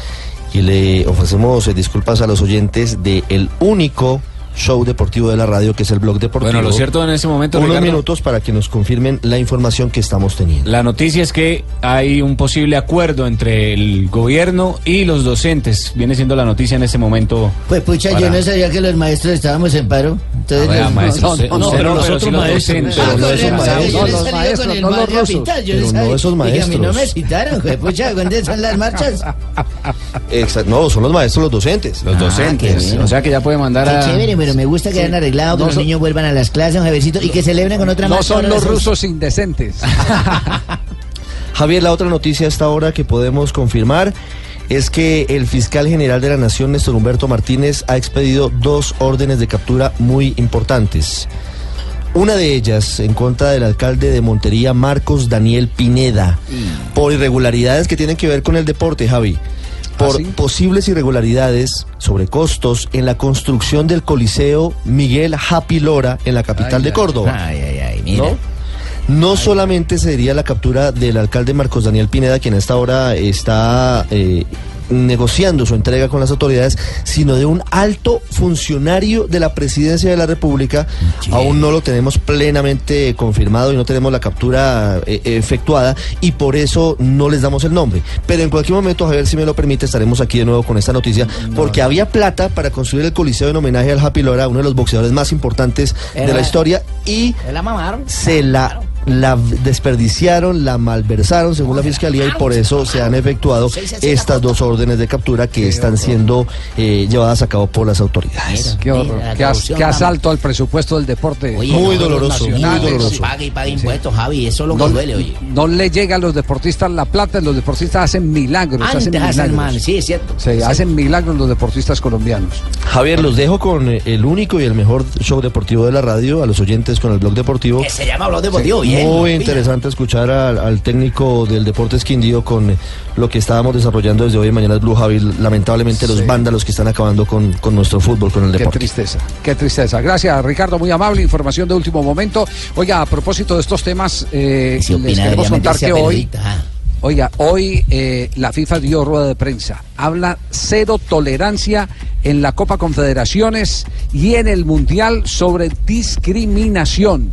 Speaker 21: y le ofrecemos eh, disculpas a los oyentes de el único show deportivo de la radio que es el blog deportivo.
Speaker 22: Bueno, lo cierto en ese momento,
Speaker 21: Unos
Speaker 22: Ricardo-
Speaker 21: minutos para que nos confirmen la información que estamos teniendo.
Speaker 22: La noticia es que hay un posible acuerdo entre el gobierno y los docentes. Viene siendo la noticia en este momento.
Speaker 14: Pues pucha,
Speaker 22: Para-
Speaker 14: yo no sabía que los maestros estábamos en paro. Entonces,
Speaker 22: Ah, vea,
Speaker 14: los-
Speaker 22: maestro, usted- usted no, pero
Speaker 14: nosotros
Speaker 22: sí.
Speaker 14: Ah,
Speaker 21: Pero no esos maestros. No los maestros, no los rusos. Pero
Speaker 14: les
Speaker 21: no esos
Speaker 14: Dije, a mí no me
Speaker 21: maestros.
Speaker 14: citaron, güey, pucha, ¿dónde son las marchas?
Speaker 21: Exacto, no, son los maestros los docentes.
Speaker 22: Los docentes. O sea que ya puede mandar
Speaker 14: Qué
Speaker 22: a.
Speaker 14: chévere, pero me gusta que hayan arreglado, que
Speaker 5: No
Speaker 14: los
Speaker 5: son-
Speaker 14: niños vuelvan a las clases, un Javiercito, y que celebren con otra
Speaker 5: No son
Speaker 14: ahora
Speaker 5: los
Speaker 14: las-
Speaker 5: rusos indecentes.
Speaker 21: Javier, la otra noticia a esta hora que podemos confirmar es que el fiscal general de la Nación, Néstor Humberto Martínez, ha expedido dos órdenes de captura muy importantes. Una de ellas en contra del alcalde de Montería, Marcos Daniel Pineda, por irregularidades que tienen que ver con el deporte, Javi. Por posibles irregularidades sobre costos en la construcción del Coliseo Miguel Happy Lora en la capital
Speaker 14: Ay,
Speaker 21: de Córdoba.
Speaker 14: Ay, ay, ay, mira.
Speaker 21: ¿no? No solamente sería la captura del alcalde Marcos Daniel Pineda, quien a esta hora está eh, negociando su entrega con las autoridades, sino de un alto funcionario de la presidencia de la República. Aún no lo tenemos plenamente confirmado y no tenemos la captura eh, efectuada y por eso no les damos el nombre. Pero en cualquier momento, Javier, si me lo permite, estaremos aquí de nuevo con esta noticia, porque había plata para construir el coliseo en homenaje al Happy Lora, uno de los boxeadores más importantes de la historia, y
Speaker 8: Se la mamaron.
Speaker 21: se la, la desperdiciaron, la malversaron según la fiscalía y por eso se han efectuado estas dos órdenes de captura que están siendo eh, llevadas a cabo por las autoridades.
Speaker 5: Qué horror. Qué, as- qué asalto al presupuesto del deporte.
Speaker 14: Oye,
Speaker 21: Muy
Speaker 14: no,
Speaker 21: doloroso, muy doloroso.
Speaker 14: Pague y pague impuestos, Javi, eso es lo que
Speaker 5: No,
Speaker 14: duele, oye.
Speaker 5: no le llega a los deportistas la plata, los deportistas hacen milagros. hacen
Speaker 14: Antes hacen
Speaker 5: milagros.
Speaker 14: mal, sí, es cierto.
Speaker 5: Sí,
Speaker 14: Sí.
Speaker 5: hacen milagros los deportistas colombianos.
Speaker 21: Javier, los dejo con eh, el único y el mejor show deportivo de la radio, a los oyentes con el blog deportivo.
Speaker 14: Que se llama Blog Deportivo,
Speaker 21: Sí.
Speaker 14: Bien,
Speaker 21: Muy interesante escuchar al, al técnico del Deportes Quindío con lo que estábamos desarrollando desde hoy en Mañana Blue Javi. Lamentablemente los
Speaker 5: Sí.
Speaker 21: vándalos que están acabando con, con nuestro fútbol, con el
Speaker 5: Qué
Speaker 21: deporte.
Speaker 5: tristeza, qué tristeza. Gracias, Ricardo, muy amable. Información de último momento. Oiga, a propósito de estos temas, eh, les
Speaker 14: opina,
Speaker 5: queremos contar que
Speaker 14: a
Speaker 5: hoy,
Speaker 14: ah.
Speaker 5: oiga, hoy eh, la FIFA dio rueda de prensa. Habla cero tolerancia en la Copa Confederaciones y en el Mundial sobre discriminación.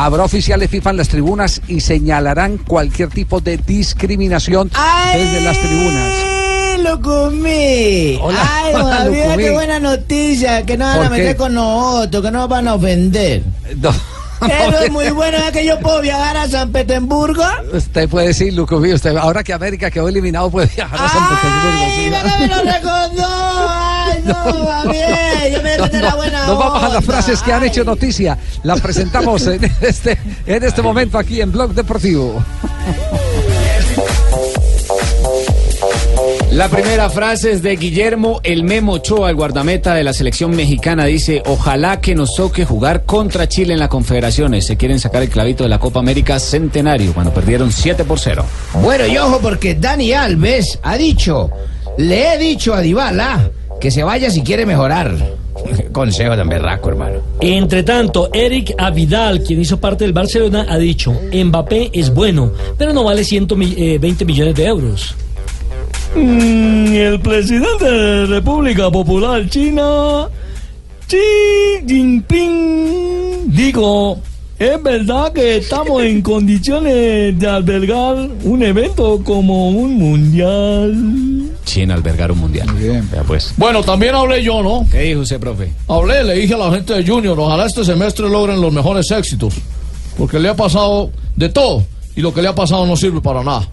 Speaker 5: Habrá oficiales FIFA en las tribunas y señalarán cualquier tipo de discriminación desde las tribunas.
Speaker 14: ¡Ay, lo comí!
Speaker 5: Hola,
Speaker 14: ¡Ay, Javier,
Speaker 5: Lucumí.
Speaker 14: qué buena noticia! Que no van a meter con nosotros, que no nos van a ofender. Pero es muy bueno, ¿es que yo puedo viajar a San Petersburgo?
Speaker 5: Usted puede decir, Lucumí, usted, ahora que América quedó eliminado puede viajar a San Petersburgo.
Speaker 14: ¡Ay, me lo recordó! ¡Ay, no, Javier! Yo me la buena
Speaker 5: nos vamos a las frases que han hecho noticia. La presentamos en este, en este momento aquí en Blog Deportivo.
Speaker 22: La primera frase es de Guillermo El Memo Ochoa, el guardameta de la selección mexicana. Dice, ojalá que nos toque jugar contra Chile en la Confederaciones. Se quieren sacar el clavito de la Copa América Centenario cuando perdieron 7 por 0.
Speaker 8: Bueno, y ojo porque Dani Alves ha dicho, le he dicho a Dybala que se vaya si quiere mejorar. Consejo tan berraco, hermano.
Speaker 11: Entre tanto, Eric Avidal, quien hizo parte del Barcelona, ha dicho, Mbappé es bueno, pero no vale 120 millones de euros. Mm, el presidente de la República Popular China, Xi Jinping, dijo, es verdad que estamos en condiciones de albergar un evento como un mundial.
Speaker 22: China albergar un mundial. Vea pues.
Speaker 23: Bueno, también hablé yo, ¿no?
Speaker 22: ¿Qué dijo usted, profe?
Speaker 23: Hablé, le dije a la gente de Junior, ojalá este semestre logren los mejores éxitos. Porque le ha pasado de todo y lo que le ha pasado no sirve para nada.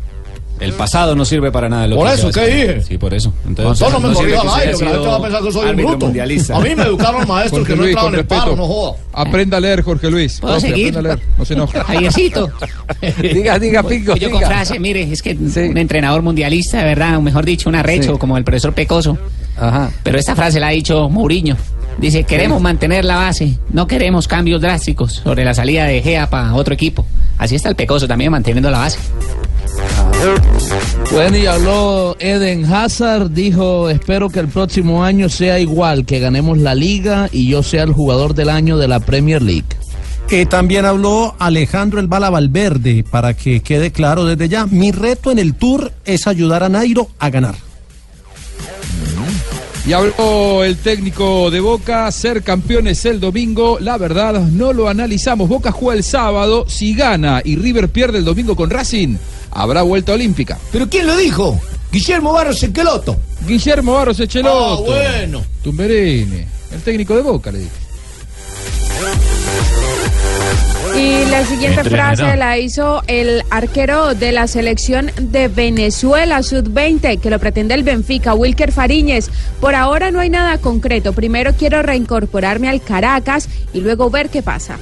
Speaker 22: El pasado no sirve para nada. lo
Speaker 23: Por
Speaker 22: que
Speaker 23: eso, ¿qué dije?
Speaker 22: Sí, por eso.
Speaker 23: Entonces no me
Speaker 22: que
Speaker 23: al aire, la gente va a pensar que soy un bruto.
Speaker 22: mundialista.
Speaker 23: A mí me educaron maestros
Speaker 7: Jorge
Speaker 23: que no entraban
Speaker 7: con
Speaker 23: en paro, no joda.
Speaker 7: Aprenda a leer, Jorge Luis.
Speaker 24: ¿Puedo
Speaker 7: Profe,
Speaker 24: seguir?
Speaker 7: aprenda a leer. No se enoje.
Speaker 24: Javiercito.
Speaker 5: diga, diga, Pingo.
Speaker 24: Yo con
Speaker 5: diga.
Speaker 24: frase, mire, es que un entrenador mundialista, de verdad, o mejor dicho, un arrecho,
Speaker 5: Sí.
Speaker 24: como el profesor Pecoso.
Speaker 5: Ajá.
Speaker 24: Pero esta frase la ha dicho Mourinho. Dice, queremos mantener la base, no queremos cambios drásticos sobre la salida de Gea para otro equipo. Así está el Pecoso también manteniendo la base.
Speaker 18: Bueno, y habló Eden Hazard, dijo, espero que el próximo año sea igual, que ganemos la liga y yo sea el jugador del año de la Premier League.
Speaker 2: Eh, también habló Alejandro El Bala Valverde, para que quede claro desde ya, mi reto en el Tour es ayudar a Nairo a ganar.
Speaker 7: Y habló el técnico de Boca, ser campeones el domingo. La verdad, no lo analizamos. Boca juega el sábado. Si gana y River pierde el domingo con Racing, habrá vuelta olímpica.
Speaker 8: ¿Pero quién lo dijo? Guillermo Barros Echeloto.
Speaker 7: Guillermo Barros Echeloto.
Speaker 8: Ah, bueno.
Speaker 7: Tumberini, el técnico de Boca, le dije.
Speaker 25: Y la siguiente frase la hizo el arquero de la selección de Venezuela, Sud-20, que lo pretende el Benfica, Wilker Fariñez. Por ahora no hay nada concreto. Primero quiero reincorporarme al Caracas y luego ver qué pasa.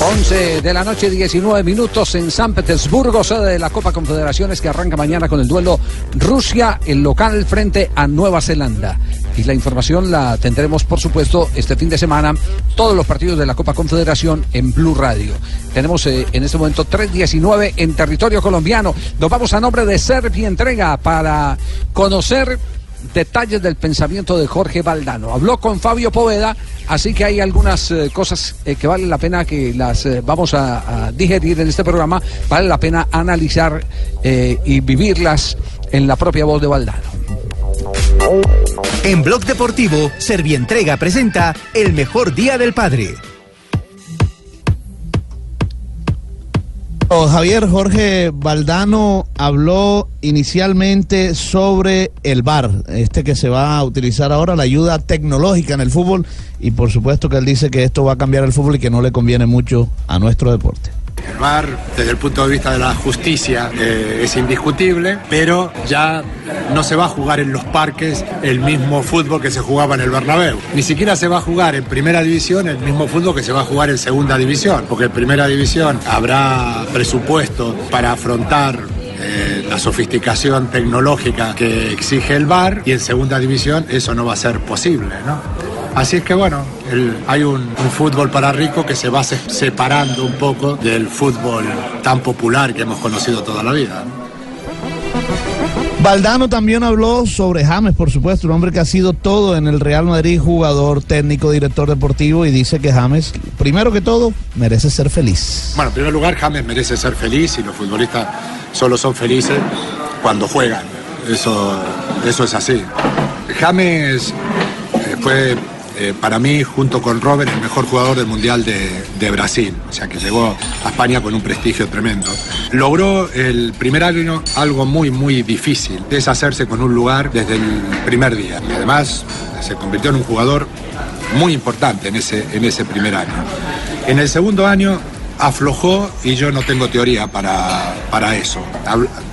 Speaker 5: 11 de la noche, 19 minutos en San Petersburgo, sede de la Copa Confederaciones que arranca mañana con el duelo Rusia, el local frente a Nueva Zelanda. Y la información la tendremos, por supuesto, este fin de semana, todos los partidos de la Copa Confederación en Blue Radio. Tenemos eh, en este momento 3.19 en territorio colombiano. Nos vamos a nombre de Servi Entrega para conocer detalles del pensamiento de Jorge Valdano. Habló con Fabio Poveda, así que hay algunas eh, cosas eh, que vale la pena que las vamos a, a digerir en este programa, vale la pena analizar y vivirlas en la propia voz de Valdano.
Speaker 9: En Blog Deportivo, Servientrega presenta El mejor día del padre.
Speaker 18: Oh, Javier Jorge Valdano habló inicialmente sobre el VAR, este que se va a utilizar ahora, la ayuda tecnológica en el fútbol, y por supuesto que él dice que esto va a cambiar el fútbol y que no le conviene mucho a nuestro deporte.
Speaker 26: El VAR, desde el punto de vista de la justicia, eh, es indiscutible, pero ya no se va a jugar en los parques el mismo fútbol que se jugaba en el Bernabéu. Ni siquiera se va a jugar en primera división el mismo fútbol que se va a jugar en segunda división, porque en primera división habrá presupuesto para afrontar eh, la sofisticación tecnológica que exige el VAR y en segunda división eso no va a ser posible, ¿no? Así es que bueno, el- hay un, un fútbol para rico que se va se- separando un poco del fútbol tan popular que hemos conocido toda la vida. ¿no?
Speaker 18: Valdano también habló sobre James, por supuesto, un hombre que ha sido todo en el Real Madrid, jugador, técnico, director deportivo, y dice que James, primero que todo, merece ser feliz.
Speaker 26: Bueno, en primer lugar, James merece ser feliz y los futbolistas solo son felices cuando juegan. Eso, eso es así. James eh, fue eh, para mí, junto con Robert, el mejor jugador del Mundial de, de Brasil. O sea que llegó a España con un prestigio tremendo. Logró el primer año algo muy, muy difícil, deshacerse con un lugar desde el primer día. Y además se convirtió en un jugador muy importante en ese, en ese primer año. En el segundo año aflojó y yo no tengo teoría para, para eso.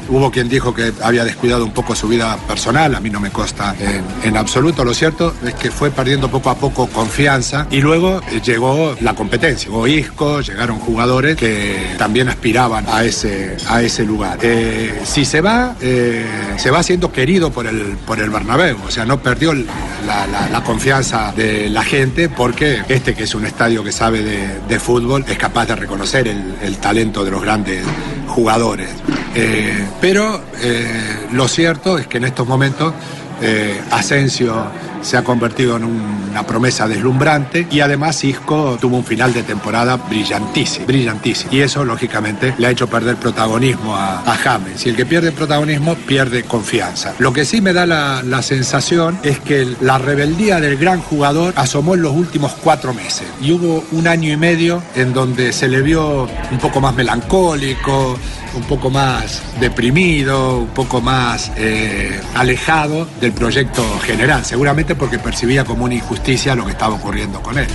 Speaker 26: Hubo quien dijo que había descuidado un poco su vida personal, a mí no me consta en, absoluto. Lo cierto es que fue perdiendo poco a poco confianza y luego eh, llegó la competencia. Llegó Isco, llegaron jugadores que también aspiraban a ese, a ese lugar. Eh, si se va, eh, se va siendo querido por el, por el Bernabéu, o sea, no perdió la, confianza de la gente porque este que es un estadio que sabe de, de fútbol es capaz de reconocer el talento de los grandes jugadores. Eh, pero eh, lo cierto es que en estos momentos eh, Asensio se ha convertido en una promesa deslumbrante y además Isco tuvo un final de temporada brillantísimo, brillantísimo. Y eso, lógicamente, le ha hecho perder protagonismo a, James. Y el que pierde protagonismo pierde confianza. Lo que sí me da la, sensación es que la rebeldía del gran jugador asomó en los últimos cuatro meses. Y hubo un año y medio en donde se le vio un poco más melancólico, un poco más deprimido, un poco más eh, alejado del proyecto general, seguramente porque percibía como una injusticia lo que estaba ocurriendo con él.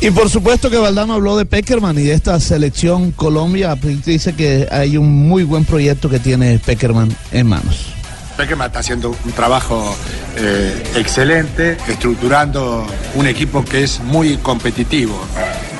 Speaker 18: Y por supuesto que Valdano habló de Peckerman y de esta selección Colombia. Dice que hay un muy buen proyecto que tiene Peckerman en manos.
Speaker 26: Peckerman está haciendo un trabajo eh, excelente, estructurando un equipo que es muy competitivo.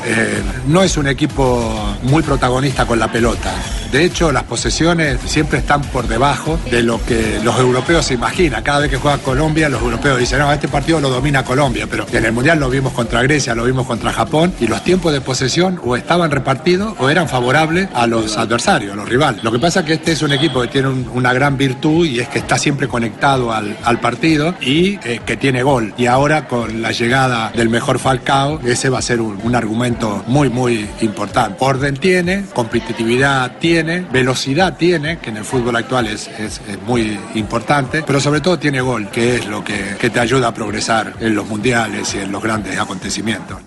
Speaker 26: Eh, no es un equipo muy protagonista con la pelota. De hecho, las posesiones siempre están por debajo de lo que los europeos se imaginan. Cada vez que juega Colombia, los europeos dicen, no, este partido lo domina Colombia, pero en el Mundial lo vimos contra Grecia, lo vimos contra Japón, y los tiempos de posesión o estaban repartidos o eran favorables a los adversarios, a los rivales. Lo que pasa es que este es un equipo que tiene un- una gran virtud y es que está siempre conectado al, partido y eh, que tiene gol. Y ahora con la llegada del mejor Falcao, ese va a ser un argumento muy, muy importante. Orden tiene, competitividad tiene, velocidad tiene, que en el fútbol actual es, es- es muy importante, pero sobre todo tiene gol, que es lo que, que te ayuda a progresar en los mundiales y en los grandes acontecimientos.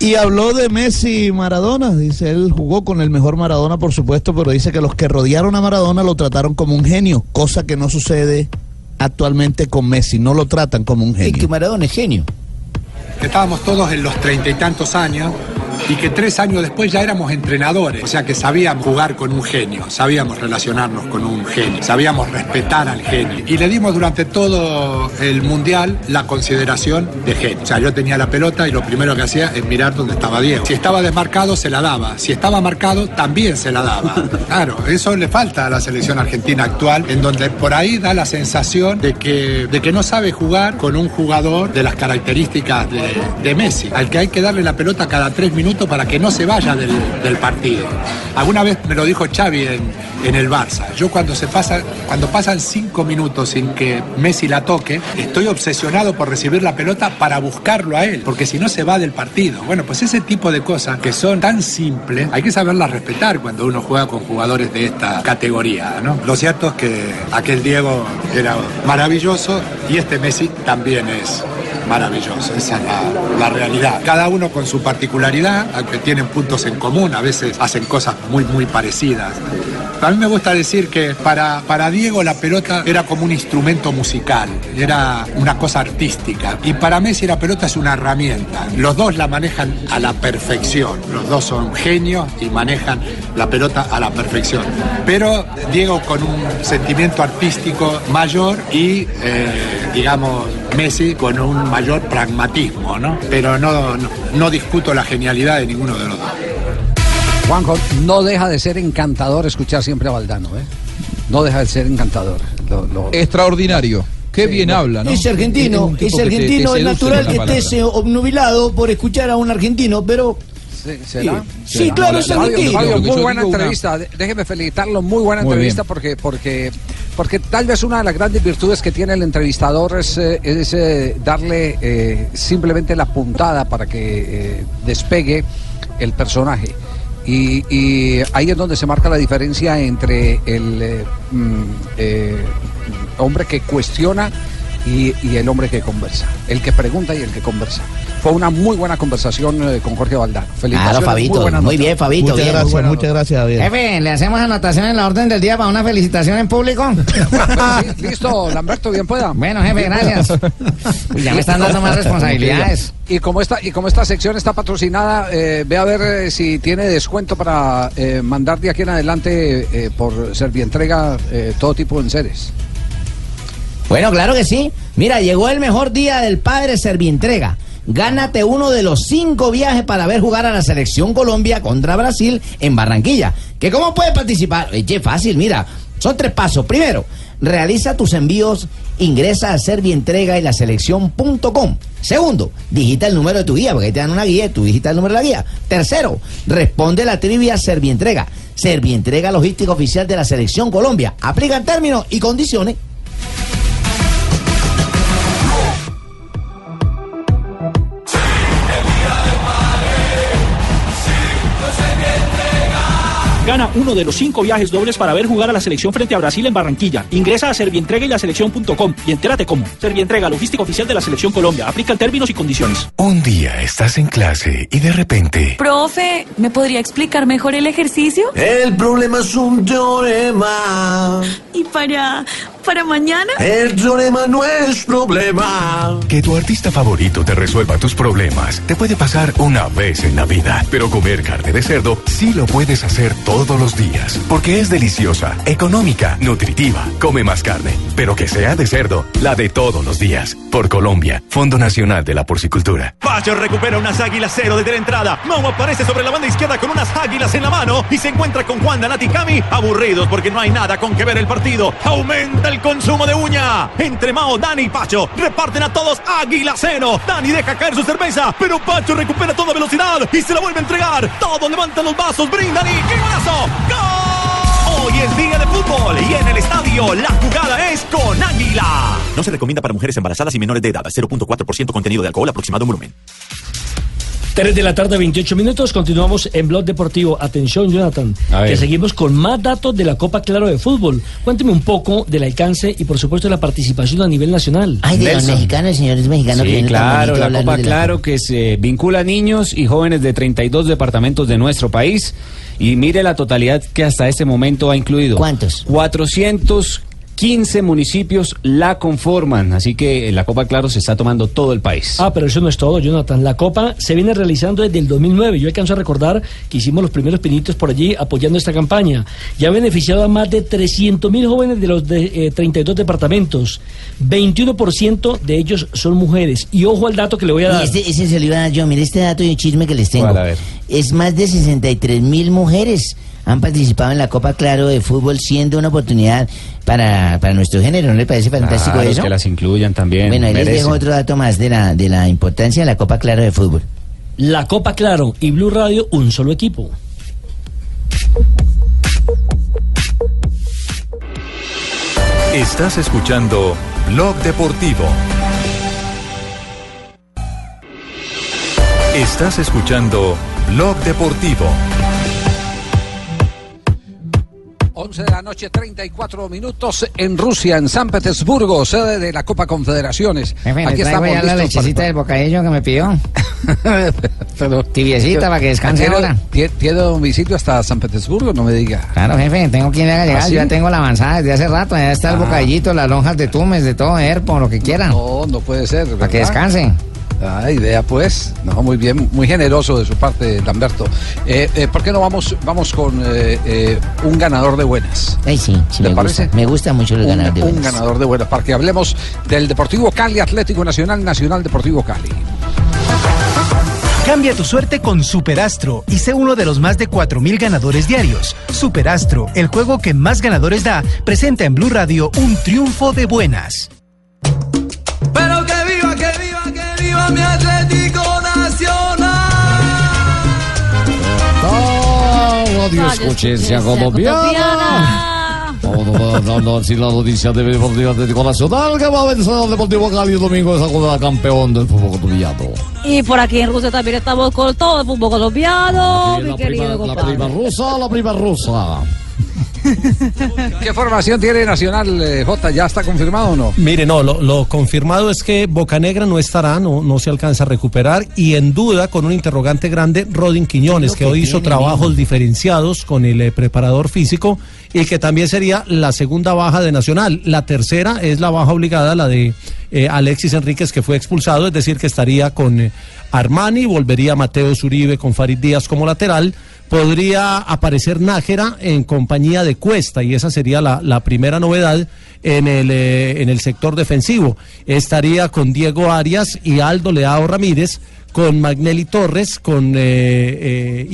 Speaker 18: Y habló de Messi y Maradona. Dice, él jugó con el mejor Maradona, por supuesto, pero dice que los que rodearon a Maradona lo trataron como un genio, cosa que no sucede actualmente con Messi. No lo tratan como un genio.
Speaker 26: que Maradona es genio. Estábamos todos en los treinta y tantos años y que tres años después ya éramos entrenadores. O sea que sabíamos jugar con un genio, sabíamos relacionarnos con un genio, sabíamos respetar al genio. Y le dimos durante todo el mundial la consideración de genio. O sea, yo tenía la pelota y lo primero que hacía es mirar dónde estaba Diego. Si estaba desmarcado, se la daba. Si estaba marcado, también se la daba. Claro, eso le falta a la selección argentina actual, en donde por ahí da la sensación de que, de que no sabe jugar con un jugador de las características de, de Messi, al que hay que darle la pelota cada tres minutos para que no se vaya del, partido. Alguna vez me lo dijo Xavi en, en el Barça. Yo cuando se pasa, cuando pasan cinco minutos sin que Messi la toque, estoy obsesionado por recibir la pelota para buscarlo a él, porque si no se va del partido. Bueno, pues ese tipo de cosas que son tan simples, hay que saberlas respetar cuando uno juega con jugadores de esta categoría, ¿no? Lo cierto es que aquel Diego era maravilloso y este Messi también es maravilloso, esa es la, realidad. Cada uno con su particularidad, aunque tienen puntos en común, a veces hacen cosas muy, muy parecidas. A mí me gusta decir que para, para Diego la pelota era como un instrumento musical, era una cosa artística. Y para Messi la pelota es una herramienta. Los dos la manejan a la perfección. Los dos son genios y manejan la pelota a la perfección. Pero Diego con un sentimiento artístico mayor y, eh, digamos, Messi con un mayor pragmatismo, ¿no? Pero no, no, no discuto la genialidad de ninguno de los dos.
Speaker 5: Juanjo, no deja de ser encantador escuchar siempre a Valdano, ¿eh? No deja de ser encantador. Lo- lo-
Speaker 7: Extraordinario. Qué bien habla, ¿no?
Speaker 8: Es argentino, es
Speaker 7: que te- te
Speaker 8: argentino, es natural que
Speaker 7: palabra.
Speaker 8: estés obnubilado por escuchar a un argentino, pero...
Speaker 5: ¿Será?
Speaker 8: Sí, sí, claro, es
Speaker 5: Fabio,
Speaker 8: argentino.
Speaker 5: Fabio, muy buena
Speaker 8: una-
Speaker 5: entrevista. Déjeme felicitarlo, muy buena
Speaker 8: Muy
Speaker 5: entrevista
Speaker 8: bien.
Speaker 5: porque, porque, porque tal vez una de las grandes virtudes que tiene el entrevistador es, eh, eh, darle eh, simplemente la puntada para que eh, despegue el personaje. Y, ahí es donde se marca la diferencia entre el mm, hombre que cuestiona y, y el hombre que conversa. El que pregunta y el que conversa. Fue una muy buena conversación eh, con Jorge Valdán. Felicitaciones.
Speaker 14: Claro, Fabito, muy bien, Fabito,
Speaker 18: Muchas
Speaker 14: bien.
Speaker 18: gracias,
Speaker 14: buena
Speaker 18: muchas gracias.
Speaker 8: Jefe, ¿le hacemos anotación en la orden del día para una felicitación en público?
Speaker 5: Sí, listo, Lamberto, bien pueda.
Speaker 8: Bueno, jefe, gracias. Uy, ya me están dando más responsabilidades.
Speaker 5: Y como esta, y como esta sección está patrocinada, eh, ve a ver eh, si tiene descuento para eh, mandar de aquí en adelante eh, por Servientrega eh, todo tipo de enseres.
Speaker 14: Bueno, claro que sí. Mira, llegó el mejor día del padre Servientrega. Gánate uno de los cinco viajes para ver jugar a la selección Colombia contra Brasil en Barranquilla. ¿Que cómo puedes participar? Oye, fácil, mira. Son tres pasos. Primero, realiza tus envíos, ingresa a Servientrega y la selección.com. Segundo, digita el número de tu guía, porque ahí te dan una guía, tú digita el número de la guía. Tercero, responde la trivia Servientrega. Servientrega logística oficial de la selección Colombia. Aplica términos y condiciones.
Speaker 27: Gana uno de los cinco viajes dobles para ver jugar a la selección frente a Brasil en Barranquilla. Ingresa a Servientrega y la selección.com y entérate cómo. Servientrega, logística oficial de la selección Colombia. Aplican términos y condiciones.
Speaker 28: Un día estás en clase y de repente...
Speaker 29: Profe, ¿me podría explicar mejor el ejercicio?
Speaker 28: El problema es un teorema.
Speaker 29: ¿Y para, para mañana?
Speaker 28: El teorema no es problema. Que tu artista favorito te resuelva tus problemas te puede pasar una vez en la vida, pero comer carne de cerdo sí lo puedes hacer todos los días, porque es deliciosa, económica, nutritiva. Come más carne, pero que sea de cerdo, la de todos los días. Por Colombia, Fondo Nacional de la Porcicultura.
Speaker 30: Pacho recupera unas águilas cero desde la entrada. Mau aparece sobre la banda izquierda con unas águilas en la mano y se encuentra con Juan Danati y Cami aburridos porque no hay nada con que ver el partido. Aumenta el consumo de uña. Entre Mao, Dani y Pacho reparten a todos águila cero. Dani deja caer su cerveza, pero Pacho recupera toda velocidad y se la vuelve a entregar. Todos levantan los vasos, brindan y ¡qué golazo! ¡Gol! Hoy es día de fútbol y en el estadio la jugada es con Águila. No se recomienda para mujeres embarazadas y menores de edad. 0.4% contenido de alcohol aproximado en volumen.
Speaker 11: 3 de la tarde, 28 minutos. Continuamos en Blog Deportivo. Atención, Jonathan. Que seguimos con más datos de la Copa Claro de Fútbol. Cuénteme un poco del alcance y, por supuesto, de la participación a nivel nacional.
Speaker 14: Ay, de los mexicanos, señores mexicanos que
Speaker 22: Sí, claro, la Copa
Speaker 14: la
Speaker 22: Claro que se vincula a niños y jóvenes de 32 departamentos de nuestro país. Y mire la totalidad que hasta este momento ha incluido.
Speaker 14: ¿Cuántos?
Speaker 22: 415 municipios la conforman. Así que la Copa Claro se está tomando todo el país.
Speaker 11: Ah, pero eso no es todo, Jonathan. La Copa se viene realizando desde el 2009. Yo alcanzo a recordar que hicimos los primeros pinitos por allí apoyando esta campaña. Ya ha beneficiado a más de 300 mil jóvenes de los de, eh, 32 departamentos. 21% de ellos son mujeres. Y ojo al dato que le voy a dar.
Speaker 14: Y este, ese se lo iba a dar yo. Mire este dato y un chisme que les tengo.
Speaker 11: ¿Cuál? A ver.
Speaker 14: Es más de 63 mil mujeres han participado en la Copa Claro de Fútbol, siendo una oportunidad para, para nuestro género. ¿No le parece fantástico
Speaker 22: Claro,
Speaker 14: eso?
Speaker 22: que las incluyan también.
Speaker 14: Bueno, ahí les dejo otro dato más de la, de la importancia de la Copa Claro de Fútbol.
Speaker 11: La Copa Claro y Blue Radio, un solo equipo.
Speaker 1: Estás escuchando Blog Deportivo. Estás escuchando Blog Deportivo.
Speaker 5: 11 de la noche, 34 minutos en Rusia, en San Petersburgo, sede de la Copa Confederaciones.
Speaker 8: Jefe, le traigo ya la lechecita
Speaker 5: para-
Speaker 8: del bocadillo que me pidió. Tibiecita para que descanse
Speaker 5: ¿Tiene-
Speaker 8: ahora.
Speaker 5: ¿Tiene, domicilio hasta San Petersburgo? No me diga.
Speaker 8: Claro, jefe, tengo quien le haga llegar.
Speaker 5: ¿Ah,
Speaker 8: Yo ya tengo la avanzada desde hace rato. Ya está el
Speaker 5: Ah.
Speaker 8: bocadillito, las lonjas de tumes, de todo, Erpo, lo que quieran.
Speaker 5: No, no puede ser.
Speaker 8: Para que descansen.
Speaker 5: Ah, idea pues. No, muy bien, muy generoso de su parte, Lamberto. Eh, eh, ¿Por qué no vamos, vamos con eh, eh, un ganador de buenas?
Speaker 14: Ay, sí, sí
Speaker 5: ¿Le
Speaker 14: me
Speaker 5: parece?
Speaker 14: gusta. Me gusta mucho los
Speaker 5: Un,
Speaker 14: ganadores de
Speaker 5: un
Speaker 14: buenas.
Speaker 5: ganador de buenas, para que hablemos del Deportivo Cali, Atlético Nacional, Nacional Deportivo Cali.
Speaker 9: Cambia tu suerte con Superastro y sé uno de los más de 4.000 ganadores diarios. Superastro, el juego que más ganadores da, presenta en Blue Radio un triunfo de buenas.
Speaker 31: Viva mi Atlético Nacional.
Speaker 23: Radio Escuchencia Colombiana. No, no, no, si la noticia de Deportivo Atlético Nacional que va a vencer al Deportivo Cali el domingo esa con la campeón del fútbol colombiano.
Speaker 32: Y por aquí en Rusia también estamos con todo el fútbol colombiano, mi querido
Speaker 23: prima, la prima rusa, la prima rusa.
Speaker 5: ¿Qué formación tiene Nacional, eh, J? ¿Ya está confirmado o no?
Speaker 19: Mire, no, lo, lo confirmado es que Bocanegra no estará, no, no se alcanza a recuperar y en duda con un interrogante grande Rodin Quiñones, que,
Speaker 33: que
Speaker 19: hoy hizo trabajos diferenciados con el eh, preparador físico y que también sería la segunda baja de Nacional. La tercera es la baja obligada, la de eh, Alexis Enríquez, que fue expulsado, es decir, que estaría con eh, Armani, volvería Mateo Zuribe con Farid Díaz como lateral. Podría aparecer Nájera en compañía de Cuesta y esa sería la, primera novedad en el, eh, en el sector defensivo. Estaría con Diego Arias y Aldo Leao Ramírez, con Magnelli Torres, con eh, eh,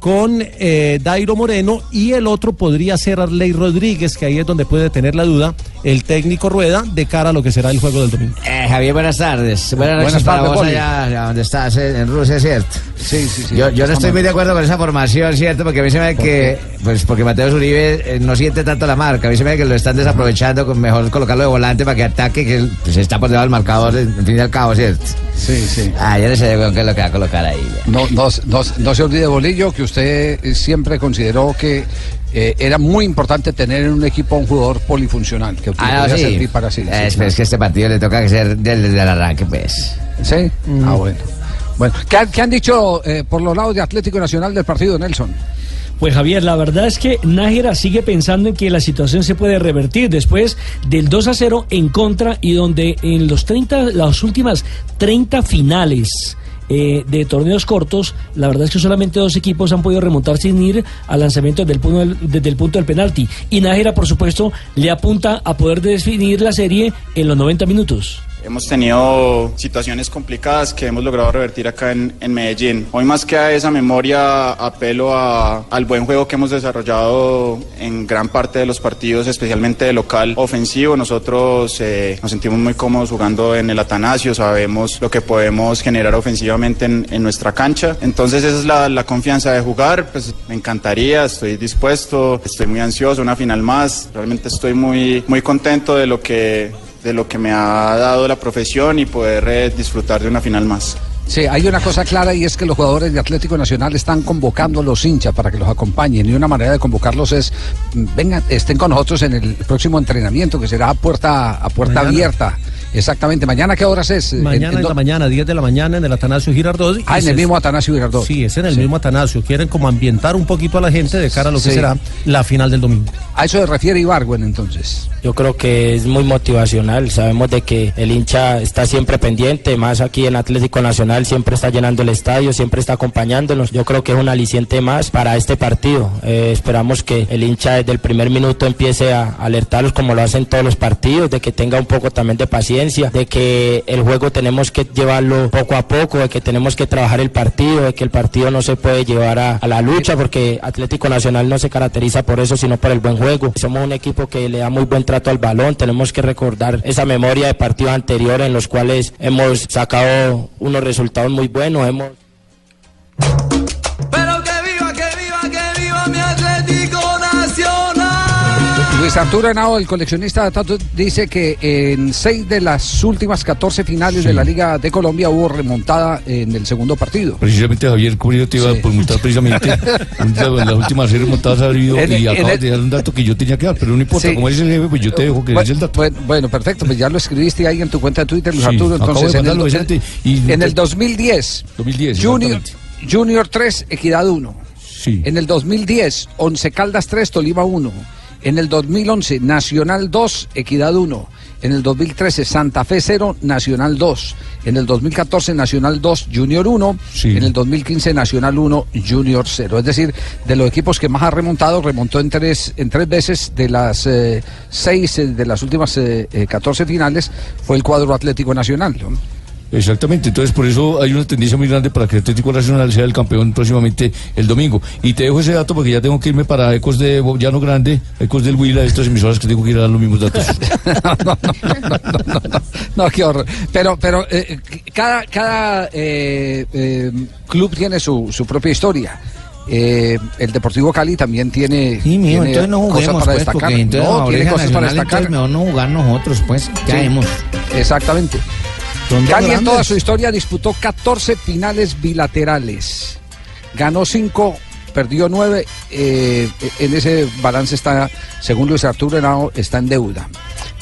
Speaker 19: con eh, Dairo Moreno y el otro podría ser Arley Rodríguez, que ahí es donde puede tener la duda el técnico Rueda de cara a lo que será el juego del domingo.
Speaker 8: Eh, Javier, buenas tardes. Buenas noches
Speaker 19: Buenas
Speaker 8: para
Speaker 19: tardes,
Speaker 8: vos
Speaker 19: Poli.
Speaker 8: allá, allá donde estás, eh, en Rusia, ¿cierto?
Speaker 5: Sí, sí, sí.
Speaker 8: Yo, yo no estoy muy de acuerdo con esa formación, ¿cierto? Porque a mí se me ve que, pues porque Mateo Zuribe eh, no siente tanto la marca. A mí se me ve que lo están desaprovechando, con mejor colocarlo de volante para que ataque, que pues, está por debajo del marcador, en fin y al cabo, ¿cierto?
Speaker 5: Sí, sí.
Speaker 8: Ah, yo no sé con qué es lo que va a colocar ahí.
Speaker 5: No, no, no, no se olvide, Bolillo, que usted eh, siempre consideró que eh, era muy importante tener en un equipo un jugador polifuncional, que
Speaker 8: Ah, no, sí.
Speaker 5: servir para sí. sí,
Speaker 8: Eh, es,
Speaker 5: claro.
Speaker 8: es que este partido le toca que ser desde, el arranque, pues.
Speaker 5: ¿Sí? Ah, bueno. Bueno, ¿qué, han- qué han dicho eh, por los lados de Atlético Nacional del partido, Nelson?
Speaker 11: Pues Javier, la verdad es que Nájera sigue pensando en que la situación se puede revertir después del 2 a 0 en contra y donde en los 30, las últimas 30 finales eh, de torneos cortos, la verdad es que solamente dos equipos han podido remontar sin ir al lanzamiento desde el punto del, desde el punto del penalti. Y Nájera, por supuesto, le apunta a poder definir la serie en los 90 minutos.
Speaker 34: Hemos tenido situaciones complicadas que hemos logrado revertir acá en, en Medellín. Hoy más que a esa memoria apelo a- al buen juego que hemos desarrollado en gran parte de los partidos, especialmente de local ofensivo. Nosotros eh, nos sentimos muy cómodos jugando en el Atanasio, sabemos lo que podemos generar ofensivamente en, en nuestra cancha. Entonces esa es la, la confianza de jugar. Pues me encantaría, estoy dispuesto, estoy muy ansioso, una final más. Realmente estoy muy, muy contento de lo que de lo que me ha dado la profesión y poder eh, disfrutar de una final más.
Speaker 5: Sí, hay una cosa clara y es que los jugadores de Atlético Nacional están convocando a los hinchas para que los acompañen y una manera de convocarlos es mm, vengan, estén con nosotros en el próximo entrenamiento que será a puerta a puerta
Speaker 19: Mañana.
Speaker 5: abierta. Exactamente. Mañana qué horas es? ¿En-
Speaker 19: Mañana
Speaker 5: en
Speaker 19: la mañana, 10 de la mañana en el Atanasio Girardot.
Speaker 5: Ah, en el mismo Atanasio Girardot.
Speaker 19: Sí, es en el mismo Atanasio. Quieren como ambientar un poquito a la gente de cara a lo que
Speaker 5: Sí.
Speaker 19: será la final del domingo.
Speaker 5: A eso se refiere Ibargüen entonces.
Speaker 35: Yo creo que es muy motivacional. Sabemos de que el hincha está siempre pendiente, más aquí en Atlético Nacional siempre está llenando el estadio, siempre está acompañándonos. Yo creo que es un aliciente más para este partido. Eh, esperamos que el hincha desde el primer minuto empiece a alertarlos como lo hacen todos los partidos, de que tenga un poco también de paciencia, de que el juego tenemos que llevarlo poco a poco, de que tenemos que trabajar el partido, de que el partido no se puede llevar a, a la lucha porque Atlético Nacional no se caracteriza por eso, sino por el buen juego. Somos un equipo que le da muy buen trato al balón, tenemos que recordar esa memoria de partidos anteriores en los cuales hemos sacado unos resultados muy buenos, hemos
Speaker 5: Luis Arturo Henao, el coleccionista de datos, dice que en seis de las últimas 14 finales de la Liga de Colombia hubo remontada en el segundo partido.
Speaker 23: Precisamente Javier Curio te iba a preguntar precisamente en las últimas series montadas ha habido
Speaker 5: En-
Speaker 23: y acabas
Speaker 5: el-
Speaker 23: de dar un dato que yo tenía que dar, pero no importa,
Speaker 5: Sí.
Speaker 23: como dice el jefe, pues yo te dejo que
Speaker 5: Bu-
Speaker 23: des el dato.
Speaker 5: Bueno, bueno, perfecto, pues ya lo escribiste ahí en tu cuenta de Twitter, Luis
Speaker 23: Sí,
Speaker 5: Arturo. Entonces, en el,
Speaker 23: y-
Speaker 5: en el 2010,
Speaker 23: 2010,
Speaker 5: Junior. Junior 3, Equidad 1. En el 2010, Once Caldas 3, Tolima 1. En el 2011, Nacional 2, Equidad 1. En el 2013, Santa Fe 0, Nacional 2. En el 2014, Nacional 2, Junior 1. En el 2015, Nacional 1, Junior 0. Es decir, de los equipos que más ha remontado, remontó en tres, en tres veces de las eh, seis eh, de las últimas eh, eh, 14 finales, fue el cuadro Atlético Nacional. ¿no?
Speaker 23: Exactamente, entonces por eso hay una tendencia muy grande para que Atlético Nacional sea el campeón próximamente el domingo. Y te dejo ese dato porque ya tengo que irme para Ecos de Llano Grande, Ecos del Huila, estas emisoras que tengo que ir a dar los mismos datos.
Speaker 5: No, qué horror. Pero, pero eh, cada, cada eh, eh, club tiene su, su propia historia. Eh, el Deportivo Cali también tiene,
Speaker 14: Sí, mijo,
Speaker 5: tiene
Speaker 14: entonces no
Speaker 5: cosas
Speaker 14: juguemos,
Speaker 5: para
Speaker 14: pues,
Speaker 5: destacar.
Speaker 14: porque entonces
Speaker 5: No, tiene cosas para destacar.
Speaker 14: mejor no jugar nosotros, pues. ¿Qué
Speaker 5: Sí.
Speaker 14: haremos?
Speaker 5: Exactamente. Cali en toda su historia disputó 14 finales bilaterales. Ganó 5, perdió 9. en ese balance está, según Luis Arturo Henao, está en deuda.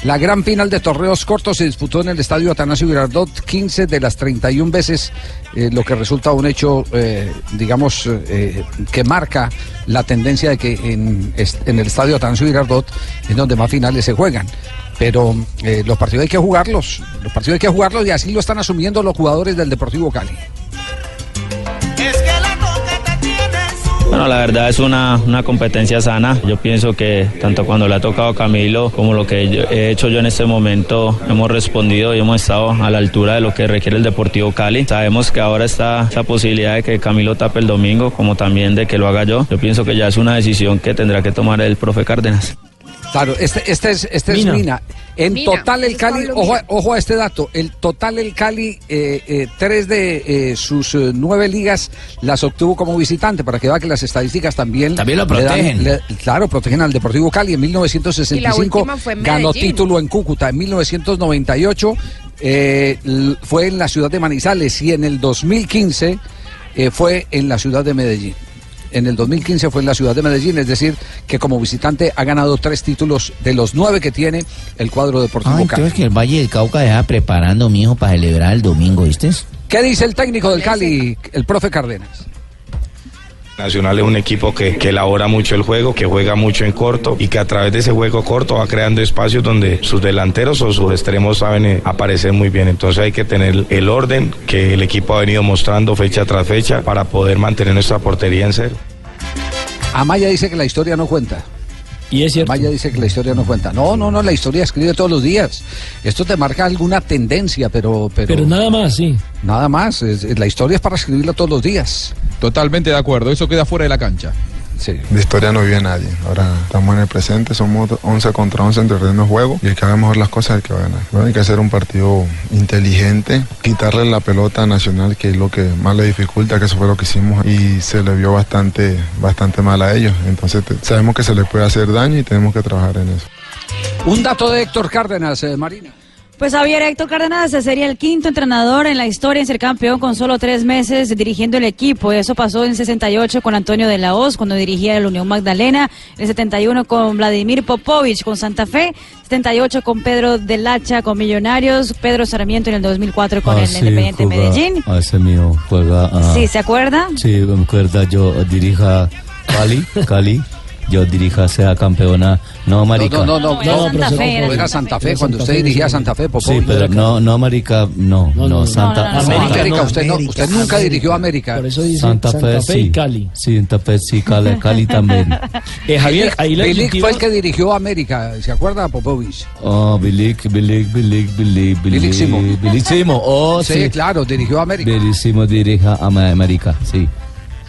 Speaker 5: La gran final de torneos cortos se disputó en el estadio Atanasio Girardot 15 de las 31 veces, eh, lo que resulta un hecho, eh, digamos, eh, que marca la tendencia de que en el estadio Atanasio Girardot es donde más finales se juegan. Pero eh, los partidos hay que jugarlos, los partidos hay que jugarlos y así lo están asumiendo los jugadores del Deportivo Cali.
Speaker 36: Bueno, la verdad es una, una competencia sana. Yo pienso que tanto cuando le ha tocado a Camilo como lo que yo- he hecho yo en este momento, hemos respondido y hemos estado a la altura de lo que requiere el Deportivo Cali. Sabemos que ahora está esa posibilidad de que Camilo tape el domingo, como también de que lo haga yo. Yo pienso que ya es una decisión que tendrá que tomar el profe Cárdenas.
Speaker 5: Claro, este, este es, este
Speaker 36: Mina.
Speaker 5: es Mina. En
Speaker 36: Mina,
Speaker 5: total el Cali, ojo, ojo a este dato, el total el Cali, eh, eh, tres de eh, sus eh, nueve ligas las obtuvo como visitante, para que vea que las estadísticas también...
Speaker 14: También lo
Speaker 5: le dan-
Speaker 14: protegen.
Speaker 5: le- claro, protegen al Deportivo Cali. En 1965
Speaker 20: última fue en
Speaker 5: ganó título en Cúcuta. En 1998 eh, fue en la ciudad de Manizales y en el 2015 eh, fue en la ciudad de Medellín. En el 2015 fue en la ciudad de Medellín, es decir, que como visitante ha ganado tres títulos de los nueve que tiene el cuadro deportivo
Speaker 14: Ah,
Speaker 5: Cali.
Speaker 14: entonces que el Valle del Cauca deja preparando, mijo, para celebrar el domingo, ¿viste?
Speaker 5: ¿Qué dice el técnico del Cali, el profe Cárdenas?
Speaker 37: Nacional es un equipo que, que elabora mucho el juego, que juega mucho en corto y que a través de ese juego corto va creando espacios donde sus delanteros o sus extremos saben eh, aparecer muy bien. Entonces hay que tener el orden que el equipo ha venido mostrando fecha tras fecha para poder mantener nuestra portería en cero.
Speaker 5: Amaya dice que la historia no cuenta.
Speaker 11: Y es cierto.
Speaker 5: Amaya dice que la historia no cuenta. No, no, no, la historia escribe todos los días. Esto te marca alguna tendencia, pero... Pero,
Speaker 11: Pero nada más, sí.
Speaker 5: Nada más. es- la historia es para escribirla todos los días.
Speaker 7: Totalmente de acuerdo, eso queda fuera de la cancha.
Speaker 5: Sí.
Speaker 33: De historia no vive nadie. Ahora estamos en el presente, somos 11 contra 11 en terreno de juego y el que haga mejor las cosas es el que va a ganar. Bueno, hay que hacer un partido inteligente, quitarle la pelota a Nacional, que es lo que más le dificulta, que eso fue lo que hicimos y se le vio bastante, bastante mal a ellos. Entonces te- sabemos que se les puede hacer daño y tenemos que trabajar en eso.
Speaker 5: Un dato de Héctor Cárdenas, eh, Marina.
Speaker 32: Pues Javier Héctor Cárdenas sería el quinto entrenador en la historia en ser campeón con solo tres meses dirigiendo el equipo. Eso pasó en 68 con Antonio de la Hoz cuando dirigía el Unión Magdalena, en el 71 con Vladimir Popovich con Santa Fe, 78 con Pedro del Hacha con Millonarios, Pedro Sarmiento en el 2004 con
Speaker 23: Ah,
Speaker 32: el
Speaker 23: sí,
Speaker 32: Independiente
Speaker 23: juega-
Speaker 32: Medellín.
Speaker 23: ah, ese mío juega. ah,
Speaker 32: Sí, ¿se acuerda?
Speaker 23: Sí, me acuerdo, yo dirija Cali, Cali, yo dirija sea campeona, no marica.
Speaker 5: No, no, no, no, no,
Speaker 32: Santa
Speaker 5: profesor,
Speaker 32: Fe, era Santa Fe.
Speaker 5: Cuando usted dirigía Santa Fe, Popovich.
Speaker 23: Sí, pero no, no marica, no, no, Santa,
Speaker 5: América, usted, no, usted nunca dirigió a América.
Speaker 11: Por eso dice
Speaker 23: Santa, Fe,
Speaker 11: y
Speaker 23: sí.
Speaker 11: Cali.
Speaker 23: Sí, Santa Fe, sí, Cali, Cali también.
Speaker 11: Eh, Javier, ahí la
Speaker 5: Bilic fue el que dirigió a América, ¿se acuerda Popovich?
Speaker 23: Oh, Bilic, Bilic, Bilic, Bilic, Bilic.
Speaker 5: Bilicimo.
Speaker 23: Bilicimo, oh,
Speaker 5: sí,
Speaker 23: sí.
Speaker 5: claro, dirigió a América.
Speaker 23: Bilicimo dirija a América, sí.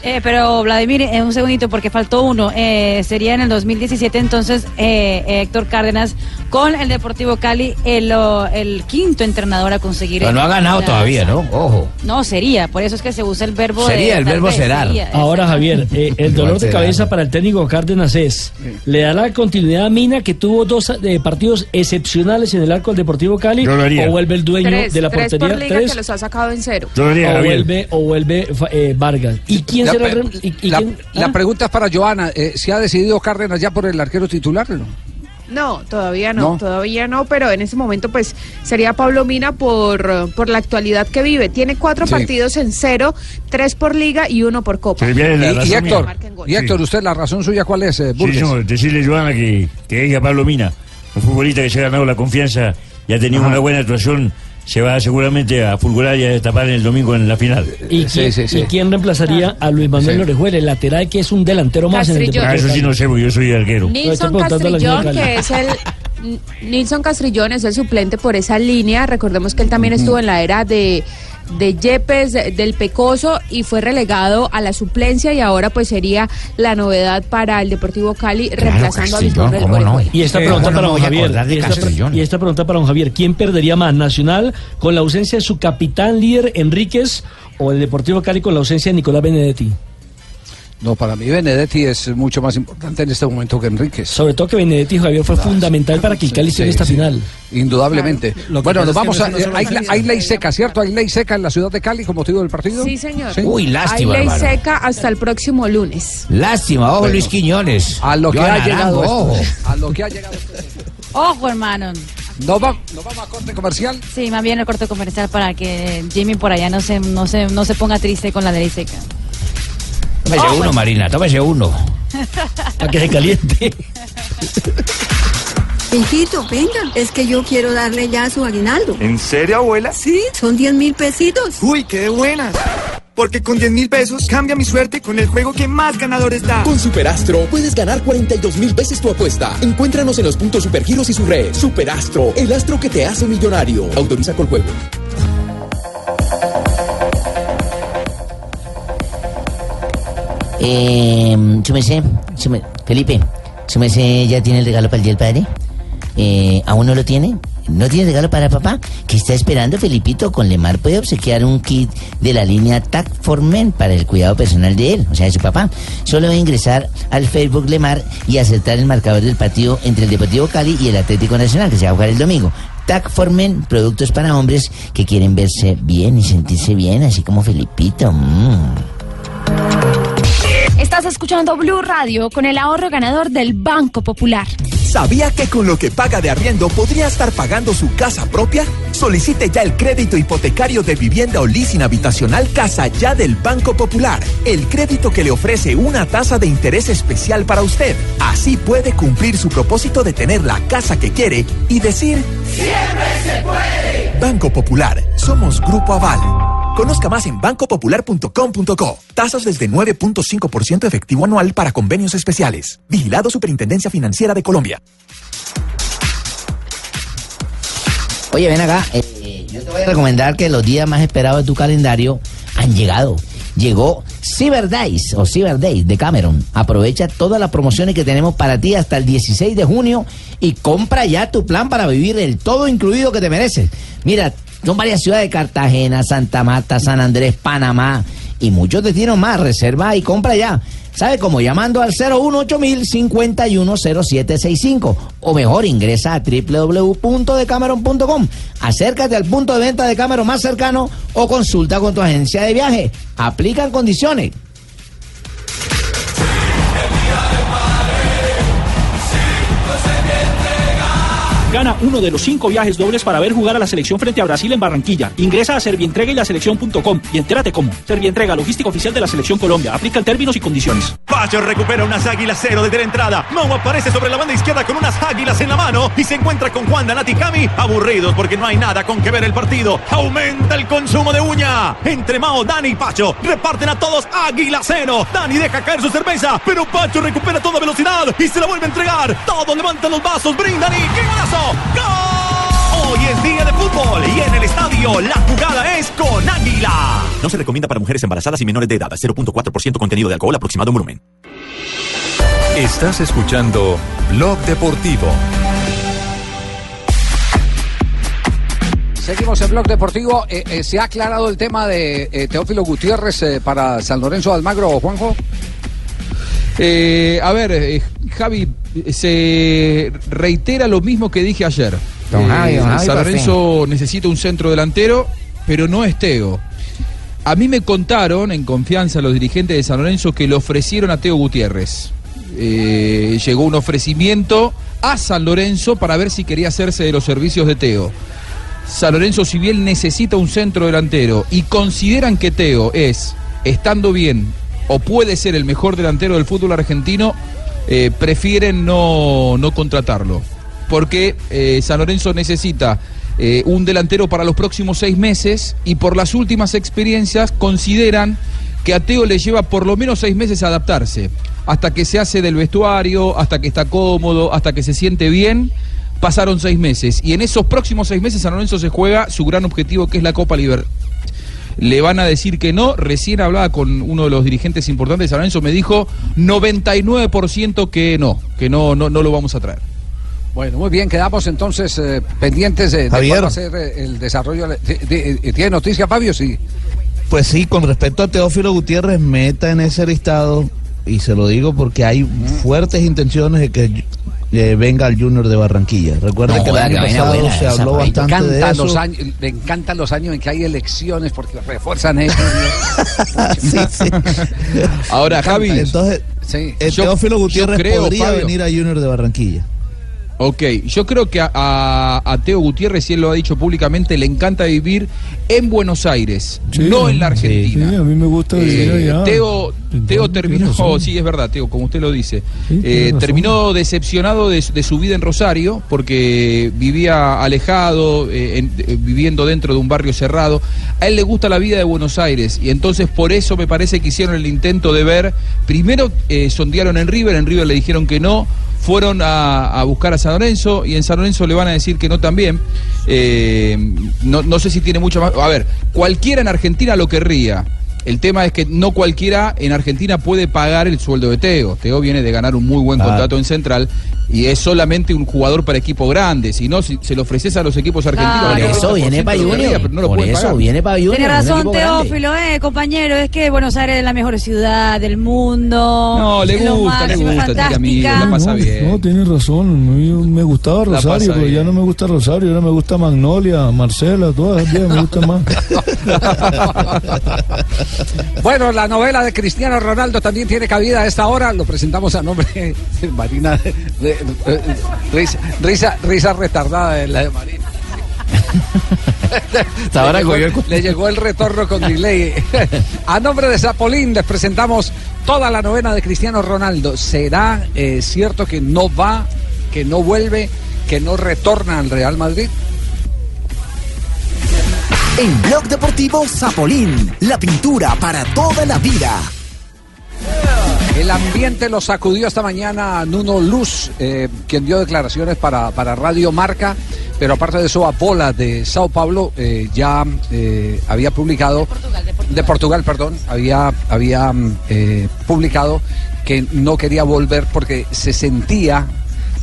Speaker 32: Eh, pero Vladimir, eh, un segundito porque faltó uno. Eh, sería en el 2017 entonces eh, Héctor Cárdenas con el Deportivo Cali el, o- el quinto entrenador a conseguir.
Speaker 14: Pero no ha ganado
Speaker 32: la-
Speaker 14: todavía, ¿no? Ojo.
Speaker 32: No, sería. Por eso es que se usa el verbo.
Speaker 14: Sería,
Speaker 32: de-
Speaker 14: el verbo será.
Speaker 11: Ahora, Javier, eh, el dolor de cabeza para el técnico Cárdenas es, le da la continuidad a Mina, que tuvo dos eh, partidos excepcionales en el arco del Deportivo Cali,
Speaker 38: Yo lo haría.
Speaker 11: o vuelve el dueño
Speaker 20: Tres,
Speaker 11: de la
Speaker 20: tres
Speaker 11: portería,
Speaker 20: por liga
Speaker 11: tres,
Speaker 20: que los ha sacado en cero.
Speaker 38: Yo lo haría,
Speaker 11: o vuelve, o vuelve eh, Vargas. ¿Y quién El
Speaker 5: pe-
Speaker 11: rem- y- y
Speaker 5: la-
Speaker 11: quién-
Speaker 5: la
Speaker 11: ah?
Speaker 5: pregunta es para Joana, eh, ¿se ha decidido Cárdenas ya por el arquero titular? o No?
Speaker 20: No, todavía no,
Speaker 5: No.
Speaker 20: todavía no, pero en ese momento pues sería Pablo Mina por, por la actualidad que vive. Tiene cuatro
Speaker 5: Sí.
Speaker 20: partidos en cero, tres por liga y uno por copa.
Speaker 5: Y, y Héctor, y Héctor, ¿usted la razón suya cuál es, eh,
Speaker 38: Sí, señor, decirle, Joana, que, que a Pablo Mina, un futbolista que se ha ganado la confianza y ha tenido
Speaker 5: Ajá.
Speaker 38: una buena actuación, se va seguramente a fulgurar y a destapar en el domingo en la final.
Speaker 11: ¿Y, quién, y quién reemplazaría a Luis Manuel
Speaker 38: Sí.
Speaker 11: Orejuela, el lateral que es un delantero más en el
Speaker 20: Castrillón.
Speaker 38: Ah, eso sí no sé, porque yo soy arquero.
Speaker 20: Nilson Castrillón, que es el Nilson Castrillón es el suplente por esa línea. Recordemos que él también estuvo en la era de, de Yepes, de- del Pecoso, y fue relegado a la suplencia y ahora pues sería la novedad para el Deportivo Cali, reemplazando a Luis Manuel Orejuela.
Speaker 11: Y esta
Speaker 38: Eh,
Speaker 11: pregunta
Speaker 38: ¿cómo
Speaker 11: para
Speaker 38: no
Speaker 11: don Javier. esta, y esta pregunta para don Javier. ¿Quién perdería más? ¿Nacional con la ausencia de su capitán líder Enríquez o el Deportivo Cali con la ausencia de Nicolás Benedetti?
Speaker 5: No, para mí Benedetti es mucho más importante en este momento que Enríquez.
Speaker 11: Sobre todo que Benedetti Javier fue fundamental para que el Cali esté en
Speaker 5: Sí,
Speaker 11: esta
Speaker 5: sí.
Speaker 11: final.
Speaker 5: Indudablemente.
Speaker 11: Lo que
Speaker 5: Bueno, nos vamos
Speaker 11: no
Speaker 5: a.
Speaker 11: sola
Speaker 5: hay, ley seca, ¿cierto? Hay ley seca en la ciudad de Cali con motivo del partido.
Speaker 20: Sí, señor.
Speaker 5: Sí.
Speaker 8: Uy, lástima,
Speaker 20: Hay ley
Speaker 8: hermano.
Speaker 20: seca hasta el próximo lunes.
Speaker 8: Lástima, ojo
Speaker 5: Bueno.
Speaker 8: Luis Quiñones.
Speaker 5: A lo que ha llegado
Speaker 8: Arango,
Speaker 5: esto.
Speaker 8: ojo.
Speaker 5: A lo que ha llegado.
Speaker 32: Ojo, hermano.
Speaker 5: ¿Nos, va- nos vamos a corte comercial?
Speaker 32: Sí, más bien el corte comercial para que Jimmy por allá no se, no se, no se ponga triste con la ley seca.
Speaker 8: Tómese uno, Marina, tómese uno.
Speaker 11: Para que se caliente.
Speaker 39: Hijito, venga, es que yo quiero darle ya su aguinaldo.
Speaker 40: ¿En serio, abuela?
Speaker 39: Sí, son 10 mil pesitos.
Speaker 40: Uy, qué buena. Porque con 10 mil pesos cambia mi suerte con el juego que más ganadores da.
Speaker 41: Con Superastro puedes ganar 42 mil veces tu apuesta. Encuéntranos en los puntos Supergiros y su red. Superastro, el astro que te hace millonario. Autoriza con juego.
Speaker 14: Eh, su mer- Felipe, su merced ya tiene el regalo para el Día del Padre. Eh, ¿Aún no lo tiene? ¿No tiene regalo para papá? ¿Qué está esperando Felipito? Con Lemar puede obsequiar un kit de la línea TAC for Men para el cuidado personal de él, o sea, de su papá. Solo debe ingresar al Facebook Lemar y aceptar el marcador del partido entre el Deportivo Cali y el Atlético Nacional, que se va a jugar el domingo. TAC for Men, productos para hombres que quieren verse bien y sentirse bien, así como Felipito. Mm.
Speaker 42: Estás escuchando Blue Radio con el ahorro ganador del Banco Popular.
Speaker 41: ¿Sabía que con lo que paga de arriendo podría estar pagando su casa propia? Solicite ya el crédito hipotecario de vivienda o leasing habitacional Casa Ya del Banco Popular. El crédito que le ofrece una tasa de interés especial para usted. Así puede cumplir su propósito de tener la casa que quiere y decir...
Speaker 31: ¡Siempre se puede!
Speaker 41: Banco Popular. Somos Grupo Aval. Conozca más en bancopopular.com.co. Tasas desde 9.5% efectivo anual para convenios especiales. Vigilado Superintendencia Financiera de Colombia.
Speaker 14: Oye, ven acá. eh, yo te voy a recomendar que los días más esperados de tu calendario han llegado. Llegó Cyber Days o Cyber Days de Cameron. Aprovecha todas las promociones que tenemos para ti hasta el 16 de junio y compra ya tu plan para vivir el todo incluido que te mereces. Mira, son varias ciudades, Cartagena, Santa Marta, San Andrés, Panamá y muchos destinos más. Reserva y compra ya. ¿Sabe cómo? Llamando al 018 510765 o mejor ingresa a www.decameron.com. Acércate al punto de venta de Cameron más cercano o consulta con tu agencia de viaje. Aplican condiciones.
Speaker 43: Gana uno de los cinco viajes dobles para ver jugar a la selección frente a Brasil en Barranquilla. Ingresa a Servientrega y la selección.com y entérate cómo. Servientrega, logística oficial de la selección Colombia. Aplica términos y condiciones.
Speaker 30: Pacho recupera unas águilas cero desde la entrada. Mau aparece sobre la banda izquierda con unas águilas en la mano y se encuentra con Juan Danati Cami aburridos porque no hay nada con que ver el partido. Aumenta el consumo de uña. Entre Mao, Dani y Pacho reparten a todos águila cero. Dani deja caer su cerveza, pero Pacho recupera toda velocidad y se la vuelve a entregar. Todos levantan los vasos, brindan y ¡qué golazo! ¡Gol! Hoy es día de fútbol y en el estadio la jugada es con Águila.
Speaker 44: No se recomienda para mujeres embarazadas y menores de edad. 0.4% contenido de alcohol aproximado en volumen.
Speaker 1: Estás escuchando Blog Deportivo.
Speaker 5: Seguimos en Blog Deportivo. Eh, eh, ¿Se ha aclarado el tema de eh, Teófilo Gutiérrez eh, para San Lorenzo de Almagro o Juanjo?
Speaker 7: Eh, a ver, eh, Javi, se reitera lo mismo que dije ayer.
Speaker 8: Don Javi, don Javi,
Speaker 7: San Lorenzo necesita un centro delantero, pero no es Teo. A mí me contaron, en confianza, los dirigentes de San Lorenzo que le ofrecieron a Teo Gutiérrez. Eh, llegó un ofrecimiento a San Lorenzo para ver si quería hacerse de los servicios de Teo. San Lorenzo, si bien necesita un centro delantero y consideran que Teo es, estando bien, o puede ser el mejor delantero del fútbol argentino, eh, prefieren no, no contratarlo. Porque eh, San Lorenzo necesita eh, un delantero para los próximos seis meses y por las últimas experiencias consideran que a Teo le lleva por lo menos seis meses adaptarse, hasta que se hace del vestuario, hasta que está cómodo, hasta que se siente bien, Pasaron seis meses y en esos próximos seis meses San Lorenzo se juega su gran objetivo que es la Copa Libertadores. Le van a decir que no. Recién hablaba con uno de los dirigentes importantes de San Lorenzo, me dijo 99% que no, que no, no, no lo vamos a traer.
Speaker 5: Bueno, muy bien, quedamos entonces eh, pendientes de, de va a ser eh, el desarrollo. de- de- de- ¿Tiene noticia, Fabio? Sí.
Speaker 45: Pues sí, con respecto a Teófilo Gutiérrez, meta en ese listado, y se lo digo porque hay fuertes intenciones de que eh, venga al Junior de Barranquilla. Recuerda
Speaker 14: No,
Speaker 45: que el año pasado
Speaker 14: buena
Speaker 45: se habló bastante de
Speaker 5: Encantan
Speaker 45: eso.
Speaker 5: los años, me encantan los años en que hay elecciones porque refuerzan eso.
Speaker 45: Sí, sí.
Speaker 7: Ahora, Javi.
Speaker 45: Entonces,
Speaker 5: Sí.
Speaker 45: eh,
Speaker 7: Yo-
Speaker 45: Teófilo Gutiérrez
Speaker 7: creo,
Speaker 45: podría
Speaker 7: Fabio.
Speaker 45: venir a Junior de Barranquilla.
Speaker 7: Ok, yo creo que a, a- a Teo Gutiérrez, y él lo ha dicho públicamente, le encanta vivir en Buenos Aires, no en la Argentina.
Speaker 46: Sí, a mí me gusta vivir
Speaker 7: Eh,
Speaker 46: allá.
Speaker 7: Teo, Teo terminó, sí, es verdad, Teo, como usted lo dice.
Speaker 46: Sí,
Speaker 7: Eh, terminó decepcionado de, de su vida en Rosario porque vivía alejado, eh, en- eh, viviendo dentro de un barrio cerrado. A él le gusta la vida de Buenos Aires y entonces por eso me parece que hicieron el intento de ver. Primero eh, sondearon en River, en River le dijeron que no. Fueron a, a buscar a San Lorenzo y en San Lorenzo le van a decir que no también. Eh, no, no sé si tiene mucho más. A ver, cualquiera en Argentina lo querría. El tema es que no cualquiera en Argentina puede pagar el sueldo de Teo. Teo viene de ganar un muy buen
Speaker 45: Claro.
Speaker 7: contrato en Central y es solamente un jugador para equipo grande. Si no, si se lo ofreces a los equipos argentinos,
Speaker 14: Por eso
Speaker 7: 90%
Speaker 14: viene para Junior.
Speaker 7: pero no lo
Speaker 14: Por eso
Speaker 7: pagar.
Speaker 14: viene para Junior.
Speaker 32: Tiene razón. Teófilo, eh, compañero. Es que Buenos Aires es la mejor ciudad del mundo.
Speaker 7: No, le gusta, le gusta,
Speaker 32: fantástica.
Speaker 7: la pasa
Speaker 46: no,
Speaker 7: bien.
Speaker 46: No, tienes razón. A mí me gustaba Rosario, pero ya no me gusta Rosario. Ahora me gusta Magnolia, Marcela, todas las días me gustan más.
Speaker 5: Bueno, la novela de Cristiano Ronaldo también tiene cabida a esta hora. Lo presentamos a nombre de Marina. de- de- de- risa, risa, risa retardada de la de Marina.
Speaker 8: Hasta ahora
Speaker 5: le, llegó, le llegó el retorno con delay. A nombre de Zapolín les presentamos toda la novena de Cristiano Ronaldo. ¿Será eh, cierto que no va, que no vuelve, que no retorna al Real Madrid?
Speaker 41: En Blog Deportivo Zapolín, la pintura para toda la vida.
Speaker 5: El ambiente lo sacudió esta mañana Nuno Luz, eh, quien dio declaraciones para, para Radio Marca, pero aparte de eso, Apola de Sao Paulo eh, ya eh, había publicado, de Portugal, perdón, había, había mm, eh, publicado que no quería volver porque se sentía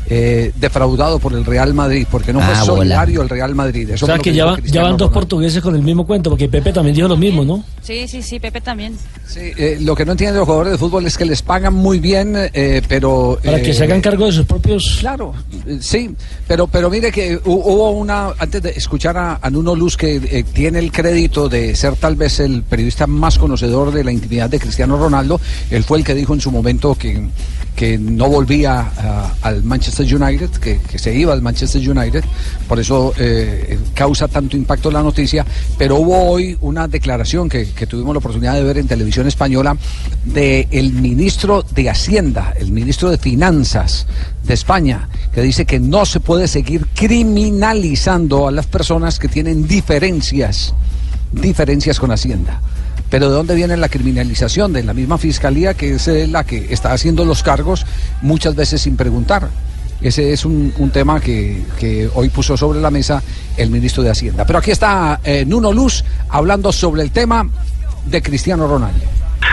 Speaker 5: eh, defraudado por el Real Madrid, porque no fue
Speaker 11: Ah, bola.
Speaker 5: solidario el Real Madrid. Eso
Speaker 11: o sea que ya, ya van dos
Speaker 5: Ronaldo.
Speaker 11: portugueses con el mismo cuento, porque Pepe también dijo lo mismo, ¿no?
Speaker 32: Sí, sí, sí, Pepe también.
Speaker 5: Eh, lo que no entienden los jugadores de fútbol es que les pagan muy bien, eh, pero...
Speaker 11: Para que
Speaker 5: eh,
Speaker 11: se hagan cargo de sus propios...
Speaker 5: Claro, eh, sí, pero, pero mire que hu- hubo una, antes de escuchar a, a Nuno Luz, que eh, tiene el crédito de ser tal vez el periodista más conocedor de la intimidad de Cristiano Ronaldo, él fue el que dijo en su momento que, que no volvía a- al Manchester United, que, se iba al Manchester United, por eso eh, causa tanto impacto la noticia, pero hubo hoy una declaración que, tuvimos la oportunidad de ver en televisión española del el ministro de Hacienda, el ministro de Finanzas de España, que dice que no se puede seguir criminalizando a las personas que tienen diferencias, diferencias con Hacienda. Pero ¿de dónde viene la criminalización? De la misma fiscalía que es eh, la que está haciendo los cargos muchas veces sin preguntar. Ese es un, tema que, hoy puso sobre la mesa el ministro de Hacienda. Pero aquí está eh, Nuno Luz hablando sobre el tema de Cristiano Ronaldo.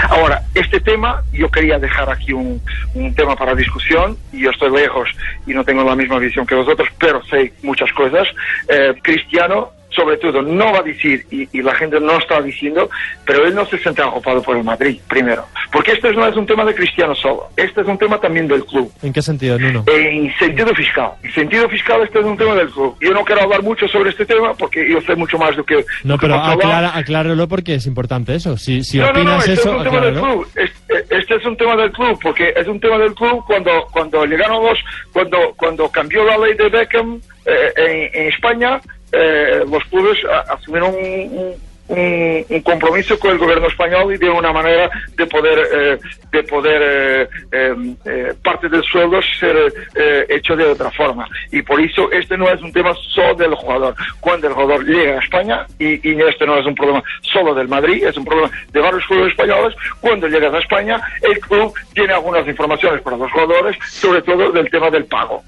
Speaker 47: Ahora, este tema, yo quería dejar aquí un, un tema para discusión, y yo estoy lejos y no tengo la misma visión que vosotros, pero sé muchas cosas. Eh, Cristiano, sobre todo, no va a decir, y, y la gente no está diciendo, pero él no se siente arropado por el Madrid, primero. Porque este no es un tema de Cristiano solo, este es un tema también del club.
Speaker 48: ¿En qué sentido, Nuno?
Speaker 47: En sentido fiscal. En sentido fiscal, este es un tema del club. Yo no quiero hablar mucho sobre este tema porque yo sé mucho más de lo que.
Speaker 48: No, pero aclara, acláralo porque es importante eso. Si, si
Speaker 47: no, no, no,
Speaker 48: opinas
Speaker 47: este
Speaker 48: eso,
Speaker 47: es un tema del club. Este, este es un tema del club, porque es un tema del club cuando cuando llegaron los, cuando cuando cambió la ley de Beckham eh, en, en España, eh, los clubes asumieron un, un- un- compromiso con el gobierno español y de una manera de poder eh, de poder eh, eh, eh, parte del sueldo ser eh, hecho de otra forma. Y por eso este no es un tema solo del jugador. Cuando el jugador llega a España y, y este no es un problema solo del Madrid es un problema de varios clubes españoles cuando llegas a España el club tiene algunas informaciones para los jugadores sobre todo del tema del pago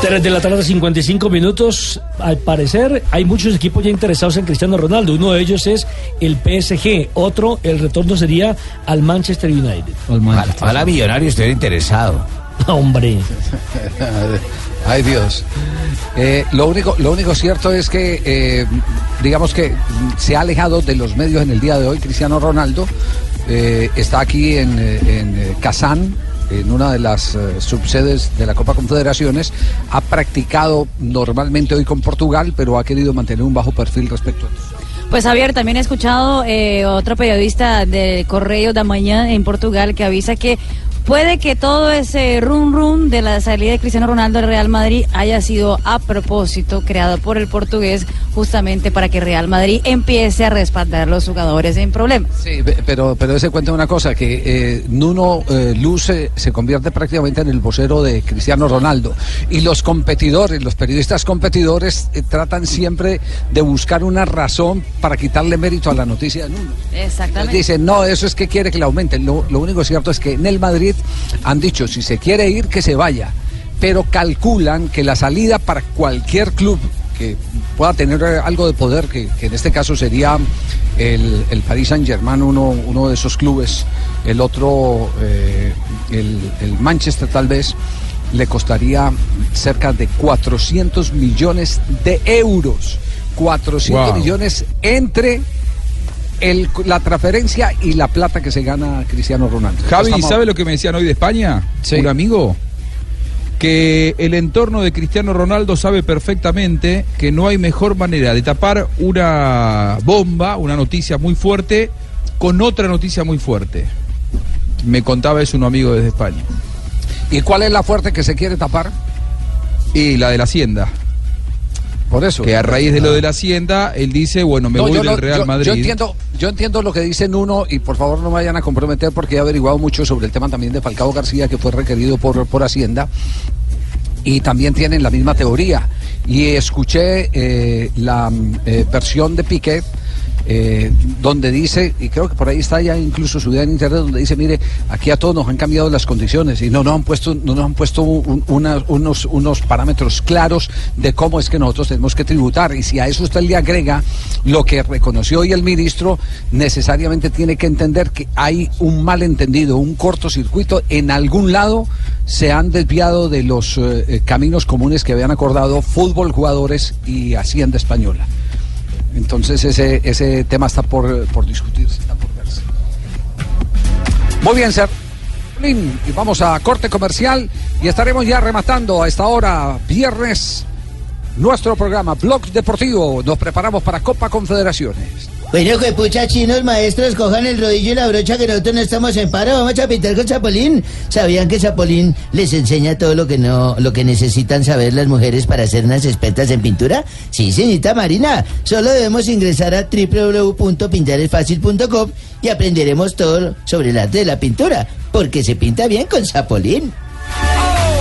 Speaker 11: 3 de la tarde, 55 minutos. Al parecer, hay muchos equipos ya interesados en Cristiano Ronaldo. Uno de ellos es el PSG. Otro, el retorno sería al Manchester United.
Speaker 8: Ojalá Millonario estuviera interesado.
Speaker 11: Hombre.
Speaker 5: Ay Dios. Eh, lo único, lo único cierto es que, eh, digamos que se ha alejado de los medios en el día de hoy. Cristiano Ronaldo eh, está aquí en, en Kazán, en una de las eh, subsedes de la Copa Confederaciones. Ha practicado normalmente hoy con Portugal, pero ha querido mantener un bajo perfil respecto a eso.
Speaker 32: Pues Javier, también he escuchado eh, otro periodista del Correo da Mañana en Portugal que avisa que puede que todo ese run run de la salida de Cristiano Ronaldo al Real Madrid haya sido a propósito creado por el portugués justamente para que Real Madrid empiece a respaldar a los jugadores en problemas.
Speaker 5: Sí, pe- pero, pero ese cuenta una cosa, que eh, Nuno eh, Luce se convierte prácticamente en el vocero de Cristiano Ronaldo. Y los competidores, los periodistas competidores, eh, tratan siempre de buscar una razón para quitarle mérito a la noticia de Nuno. Entonces
Speaker 32: Exactamente.
Speaker 5: dicen, no, eso es que quiere que le aumenten. Lo, lo único cierto es que en el Madrid han dicho, si se quiere ir, que se vaya. Pero calculan que la salida para cualquier club que pueda tener algo de poder, que, que en este caso sería el, el Paris Saint Germain, uno, uno de esos clubes, el otro, eh, el, el Manchester tal vez, le costaría cerca de 400 millones de euros. 400
Speaker 7: Wow.
Speaker 5: millones entre el- la transferencia y la plata que se gana Cristiano Ronaldo.
Speaker 7: Javi,
Speaker 5: Estamos-
Speaker 7: ¿sabe lo que me decían hoy de España? Un amigo. Que el entorno de Cristiano Ronaldo sabe perfectamente que no hay mejor manera de tapar una bomba, una noticia muy fuerte, con otra noticia muy fuerte. Me contaba eso un amigo desde España.
Speaker 5: ¿Y cuál es la fuerte que se quiere tapar?
Speaker 7: Y la de la Hacienda.
Speaker 5: Por eso.
Speaker 7: Que a raíz de lo de la Hacienda, él dice, bueno, me
Speaker 5: No,
Speaker 7: voy
Speaker 5: yo
Speaker 7: del
Speaker 5: no-
Speaker 7: Real
Speaker 5: yo-
Speaker 7: Madrid.
Speaker 5: Yo entiendo, yo entiendo lo que dicen uno y por favor no me vayan a comprometer porque he averiguado mucho sobre el tema también de Falcao García que fue requerido por, por Hacienda y también tienen la misma teoría. Y escuché eh, la eh, versión de Piqué. Eh, donde dice, y creo que por ahí está ya incluso su idea en internet, donde dice, mire, aquí a todos nos han cambiado las condiciones y no nos han puesto, no nos han puesto unos, unos parámetros claros de cómo es que nosotros tenemos que tributar. Y si a eso usted le agrega lo que reconoció hoy el ministro, necesariamente tiene que entender que hay un malentendido, un cortocircuito. En algún lado se han desviado de los eh, eh, caminos comunes que habían acordado fútbol, jugadores y Hacienda Española. Entonces ese, ese tema está por, por discutirse, está por verse. Muy bien, Ser. Y vamos a corte comercial y estaremos ya rematando a esta hora, viernes, nuestro programa Blog Deportivo. Nos preparamos para Copa Confederaciones.
Speaker 14: Bueno, que pucha chinos, maestros, cojan el rodillo y la brocha que nosotros no estamos en paro, vamos a pintar con Zapolín. ¿Sabían que Zapolín les enseña todo lo que no, lo que necesitan saber las mujeres para ser unas expertas en pintura? Sí, señorita Marina, solo debemos ingresar a www.pintaresfacil.com y aprenderemos todo sobre el arte de la pintura, porque se pinta bien con Zapolín.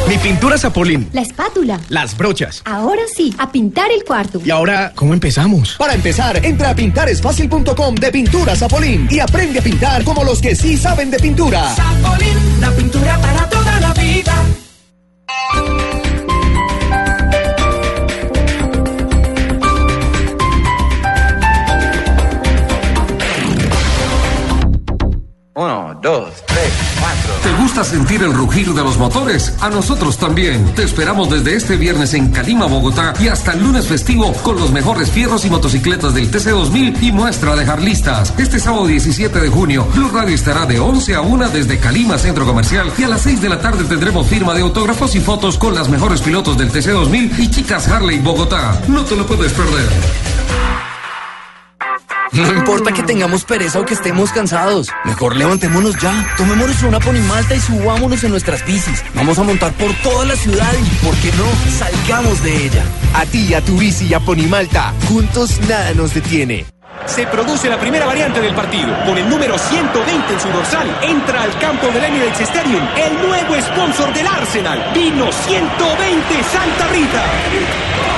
Speaker 49: Mi pintura Zapolín.
Speaker 50: La espátula.
Speaker 49: Las brochas.
Speaker 50: Ahora sí, a pintar el cuarto.
Speaker 49: Y ahora, ¿cómo empezamos? Para empezar, entra a pintaresfacil.com de pintura Zapolín y aprende a pintar como los que sí saben de pintura.
Speaker 31: Zapolín, la pintura para toda la vida.
Speaker 51: Uno, dos, tres, cuatro.
Speaker 52: ¿Te gusta sentir el rugir de los motores? A nosotros también. Te esperamos desde este viernes en Calima, Bogotá y hasta el lunes festivo con los mejores fierros y motocicletas del TC2000 y muestra de jarlistas. Este sábado 17 de junio, Blue Radio estará de 11 a 1 desde Calima Centro Comercial y a las 6 de la tarde tendremos firma de autógrafos y fotos con las mejores pilotos del TC2000 y chicas Harley Bogotá. No te lo puedes perder.
Speaker 31: No importa que tengamos pereza o que estemos cansados. Mejor levantémonos ya. Tomémonos una ponimalta y subámonos en nuestras bicis. Vamos a montar por toda la ciudad y, ¿por qué no? Salgamos de ella.
Speaker 41: A ti, a tu bici y a Ponimalta, juntos nada nos detiene.
Speaker 30: Se produce la primera variante del partido. Con el número 120 en su dorsal, entra al campo del Emirates Stadium el nuevo sponsor del Arsenal. Vino 120 Santa Rita.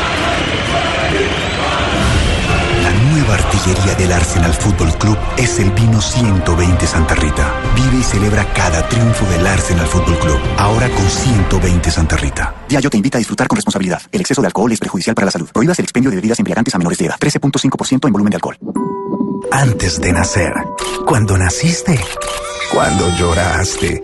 Speaker 53: Nueva
Speaker 1: artillería del Arsenal Fútbol Club es el vino 120 Santa Rita. Vive y celebra cada triunfo del Arsenal Fútbol Club. Ahora con 120 Santa Rita.
Speaker 54: Diageo te invita a disfrutar con responsabilidad. El exceso de alcohol es perjudicial para la salud. Prohíbas el expendio de bebidas embriagantes a menores de edad. 13.5% en volumen de alcohol.
Speaker 1: Antes de nacer, cuando naciste, cuando lloraste,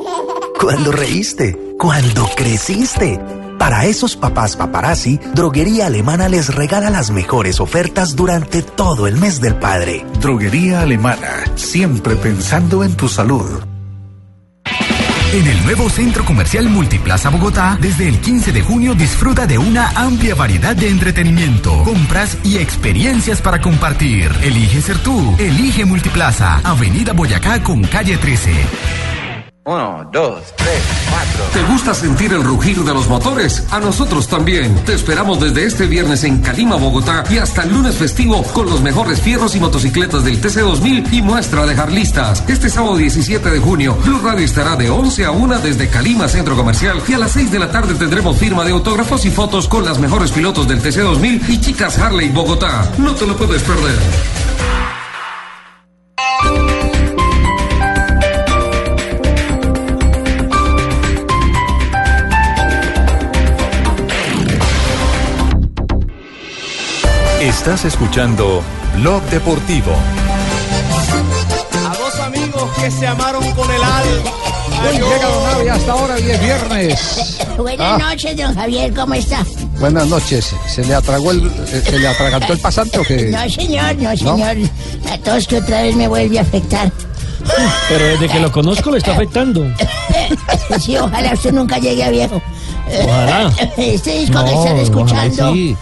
Speaker 1: cuando reíste, cuando creciste. Para esos papás paparazzi, Droguería Alemana les regala las mejores ofertas durante todo el mes del padre.
Speaker 55: Droguería Alemana, siempre pensando en tu salud.
Speaker 56: En el nuevo Centro Comercial Multiplaza Bogotá, desde el 15 de junio disfruta de una amplia variedad de entretenimiento, compras y experiencias para compartir. Elige ser tú. Elige Multiplaza, Avenida Boyacá con calle 13.
Speaker 57: Uno, dos, tres, cuatro.
Speaker 52: ¿Te gusta sentir el rugir de los motores? A nosotros también. Te esperamos desde este viernes en Calima, Bogotá y hasta el lunes festivo con los mejores fierros y motocicletas del TC2000 y muestra de listas. Este sábado 17 de junio, Blue Radio estará de 11 a 1 desde Calima Centro Comercial y a las 6 de la tarde tendremos firma de autógrafos y fotos con las mejores pilotos del TC2000 y chicas Harley Bogotá. No te lo puedes perder.
Speaker 58: Estás escuchando Blog Deportivo.
Speaker 48: A dos amigos que se amaron con el alma.
Speaker 5: Llega Don Javi hasta ahora y es viernes.
Speaker 14: Buenas
Speaker 5: Ah.
Speaker 14: noches, don Javier, ¿cómo está?
Speaker 5: Buenas noches. ¿Se le atragó el, eh, se le atragantó el pasante o qué?
Speaker 14: No, señor, no, señor. La tos que otra vez me vuelve a afectar.
Speaker 11: Pero desde que lo conozco le está afectando.
Speaker 14: Sí, ojalá usted nunca llegue a viejo.
Speaker 11: Ojalá.
Speaker 14: Este disco que
Speaker 11: No,
Speaker 14: están
Speaker 11: ojalá
Speaker 14: escuchando
Speaker 11: sí.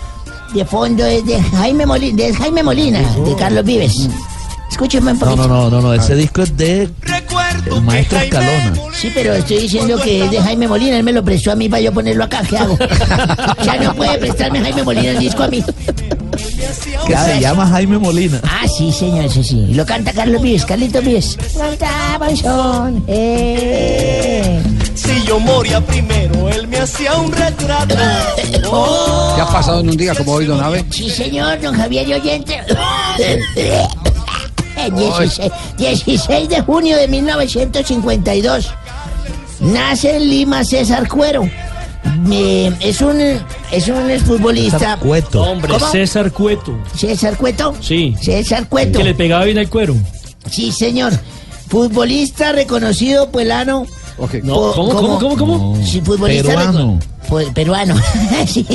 Speaker 14: De fondo es de Jaime Molina, de Jaime Molina, de Carlos Vives. Escúcheme un
Speaker 18: No,
Speaker 14: poquito.
Speaker 18: no, no, no, no, ese disco es de el maestro Escalona.
Speaker 14: Sí, pero estoy diciendo que es de Jaime Molina, él me lo prestó a mí para yo ponerlo acá, ¿qué hago? ya no puede prestarme Jaime Molina el disco a mí.
Speaker 18: Que se llama Jaime Molina.
Speaker 14: Ah, sí, señor, sí, sí. Y lo canta Carlos Vives, Carlitos Vives. Cantaba un son, eh.
Speaker 48: Si yo moría primero, él me hacía un retrato.
Speaker 5: ¿Qué ha pasado en un día como hoy, Don Ave?
Speaker 14: Sí, señor, don Javier y oyente. 16, 16 de junio de 1952. Nace en Lima César Cuero. Me- es un es un futbolista.
Speaker 11: César Cueto. Hombre,
Speaker 14: ¿Cómo?
Speaker 11: César Cueto.
Speaker 14: César Cueto.
Speaker 11: Sí.
Speaker 14: César Cueto.
Speaker 11: Que le pegaba bien al cuero.
Speaker 14: Sí, señor. Futbolista reconocido puelano.
Speaker 11: No, ¿cómo,
Speaker 14: como-
Speaker 11: cómo, cómo?
Speaker 14: Sí, futbolista
Speaker 18: Peruano.
Speaker 14: reco- pu- peruano. sí,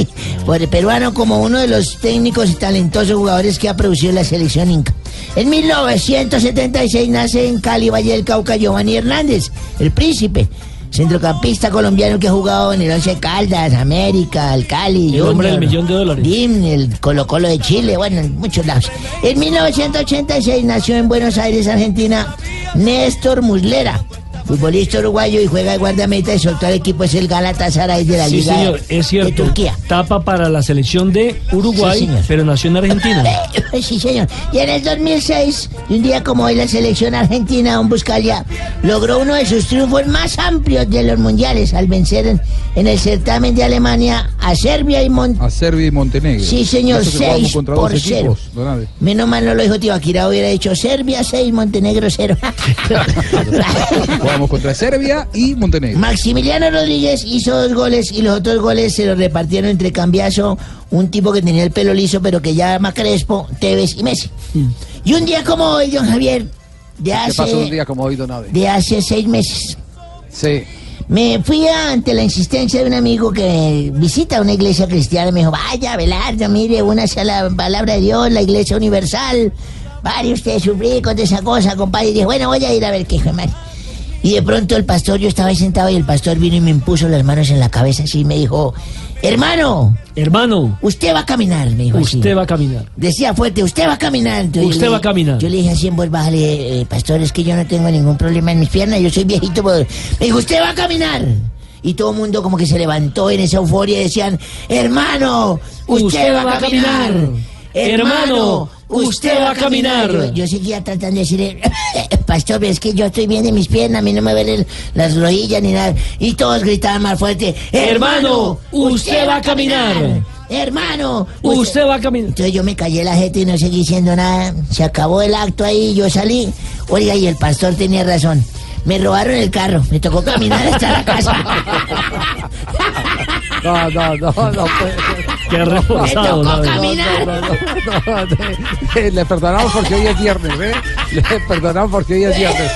Speaker 14: por el peruano como uno de los técnicos y talentosos jugadores que ha producido la selección Inca. En 1976 nace en Cali, Valle del Cauca, Giovanni Hernández, el príncipe. Centrocampista colombiano que ha jugado en el Once Caldas, América, el Cali,
Speaker 11: El hombre del
Speaker 14: Junior,
Speaker 11: millón de dólares.
Speaker 14: DIM, el Colo Colo de Chile, bueno, en muchos lados. En 1986 nació en Buenos Aires, Argentina, Néstor Muslera, futbolista uruguayo y juega de guardameta y su actual equipo es el Galatasaray de la
Speaker 11: Sí,
Speaker 14: Liga
Speaker 11: señor, es
Speaker 14: de. Turquía.
Speaker 11: Tapa para la selección de Uruguay,
Speaker 14: Sí,
Speaker 11: pero nació en Argentina.
Speaker 14: Sí, señor. Y en el 2006, y un día como hoy, la selección argentina, un Buscalia, logró uno de sus triunfos más amplios de los mundiales al vencer en, en el certamen de Alemania a Serbia y Mon
Speaker 7: A Serbia y Montenegro.
Speaker 14: Sí, señor,
Speaker 7: Eso que jugamos
Speaker 14: seis
Speaker 7: contra
Speaker 14: por
Speaker 7: dos
Speaker 14: cero.
Speaker 7: equipos, don Ave.
Speaker 14: Menos mal no lo dijo Tibaquira, hubiera dicho Serbia 6, Montenegro 0.
Speaker 7: Jugamos contra Serbia y Montenegro.
Speaker 14: Maximiliano Rodríguez hizo dos goles y los otros goles se los repartieron entre Cambiazo, un tipo que tenía el pelo liso pero que ya más crespo, Tevez y Messi. Y un día como hoy, don Javier, de
Speaker 5: ¿Qué pasó un
Speaker 14: hace,
Speaker 5: día como hoy, Don Ave?
Speaker 14: de hace seis meses,
Speaker 5: Sí.
Speaker 14: me fui ante la insistencia de un amigo que visita una iglesia cristiana. Me dijo, vaya, Belardo, mire, únase a la palabra de Dios, la iglesia universal. Vaya usted sufrir con esa cosa, compadre. Y dije, bueno, voy a ir a ver qué hijo de madre. Y de pronto el pastor, yo estaba ahí sentado y el pastor vino y me impuso las manos en la cabeza así y me dijo, hermano,
Speaker 11: Hermano,
Speaker 14: usted va a caminar, me dijo así.
Speaker 11: usted va a caminar.
Speaker 14: Decía fuerte, usted va a caminar. Entonces
Speaker 11: Usted
Speaker 14: le-
Speaker 11: va a caminar.
Speaker 14: Yo le dije así en voz baja, eh, pastor, es que yo no tengo ningún problema en mis piernas, yo soy viejito. pero-". Me dijo, usted va a caminar. Y todo el mundo como que se levantó en esa euforia y decían, hermano, usted, va, a caminar.
Speaker 11: Hermano, usted va a caminar.
Speaker 14: Yo, yo seguía tratando de decir, pastor, es que yo estoy bien de mis piernas, a mí no me duelen las rodillas ni nada. Y todos gritaban más fuerte,
Speaker 11: Hermano, usted va a caminar.
Speaker 14: hermano.
Speaker 11: Usted va a caminar.
Speaker 14: Entonces yo me callé la jeta y no seguí diciendo nada. Se acabó el acto ahí, yo salí. Oiga, y el pastor tenía razón. Me robaron el carro, me tocó caminar hasta la casa.
Speaker 5: No, no, no, no. puede
Speaker 11: Qué
Speaker 14: Me
Speaker 11: reposado.
Speaker 14: tocó caminar.
Speaker 5: No, no, no, no, le perdonamos porque hoy es viernes, ¿eh? Le perdonamos porque hoy es viernes.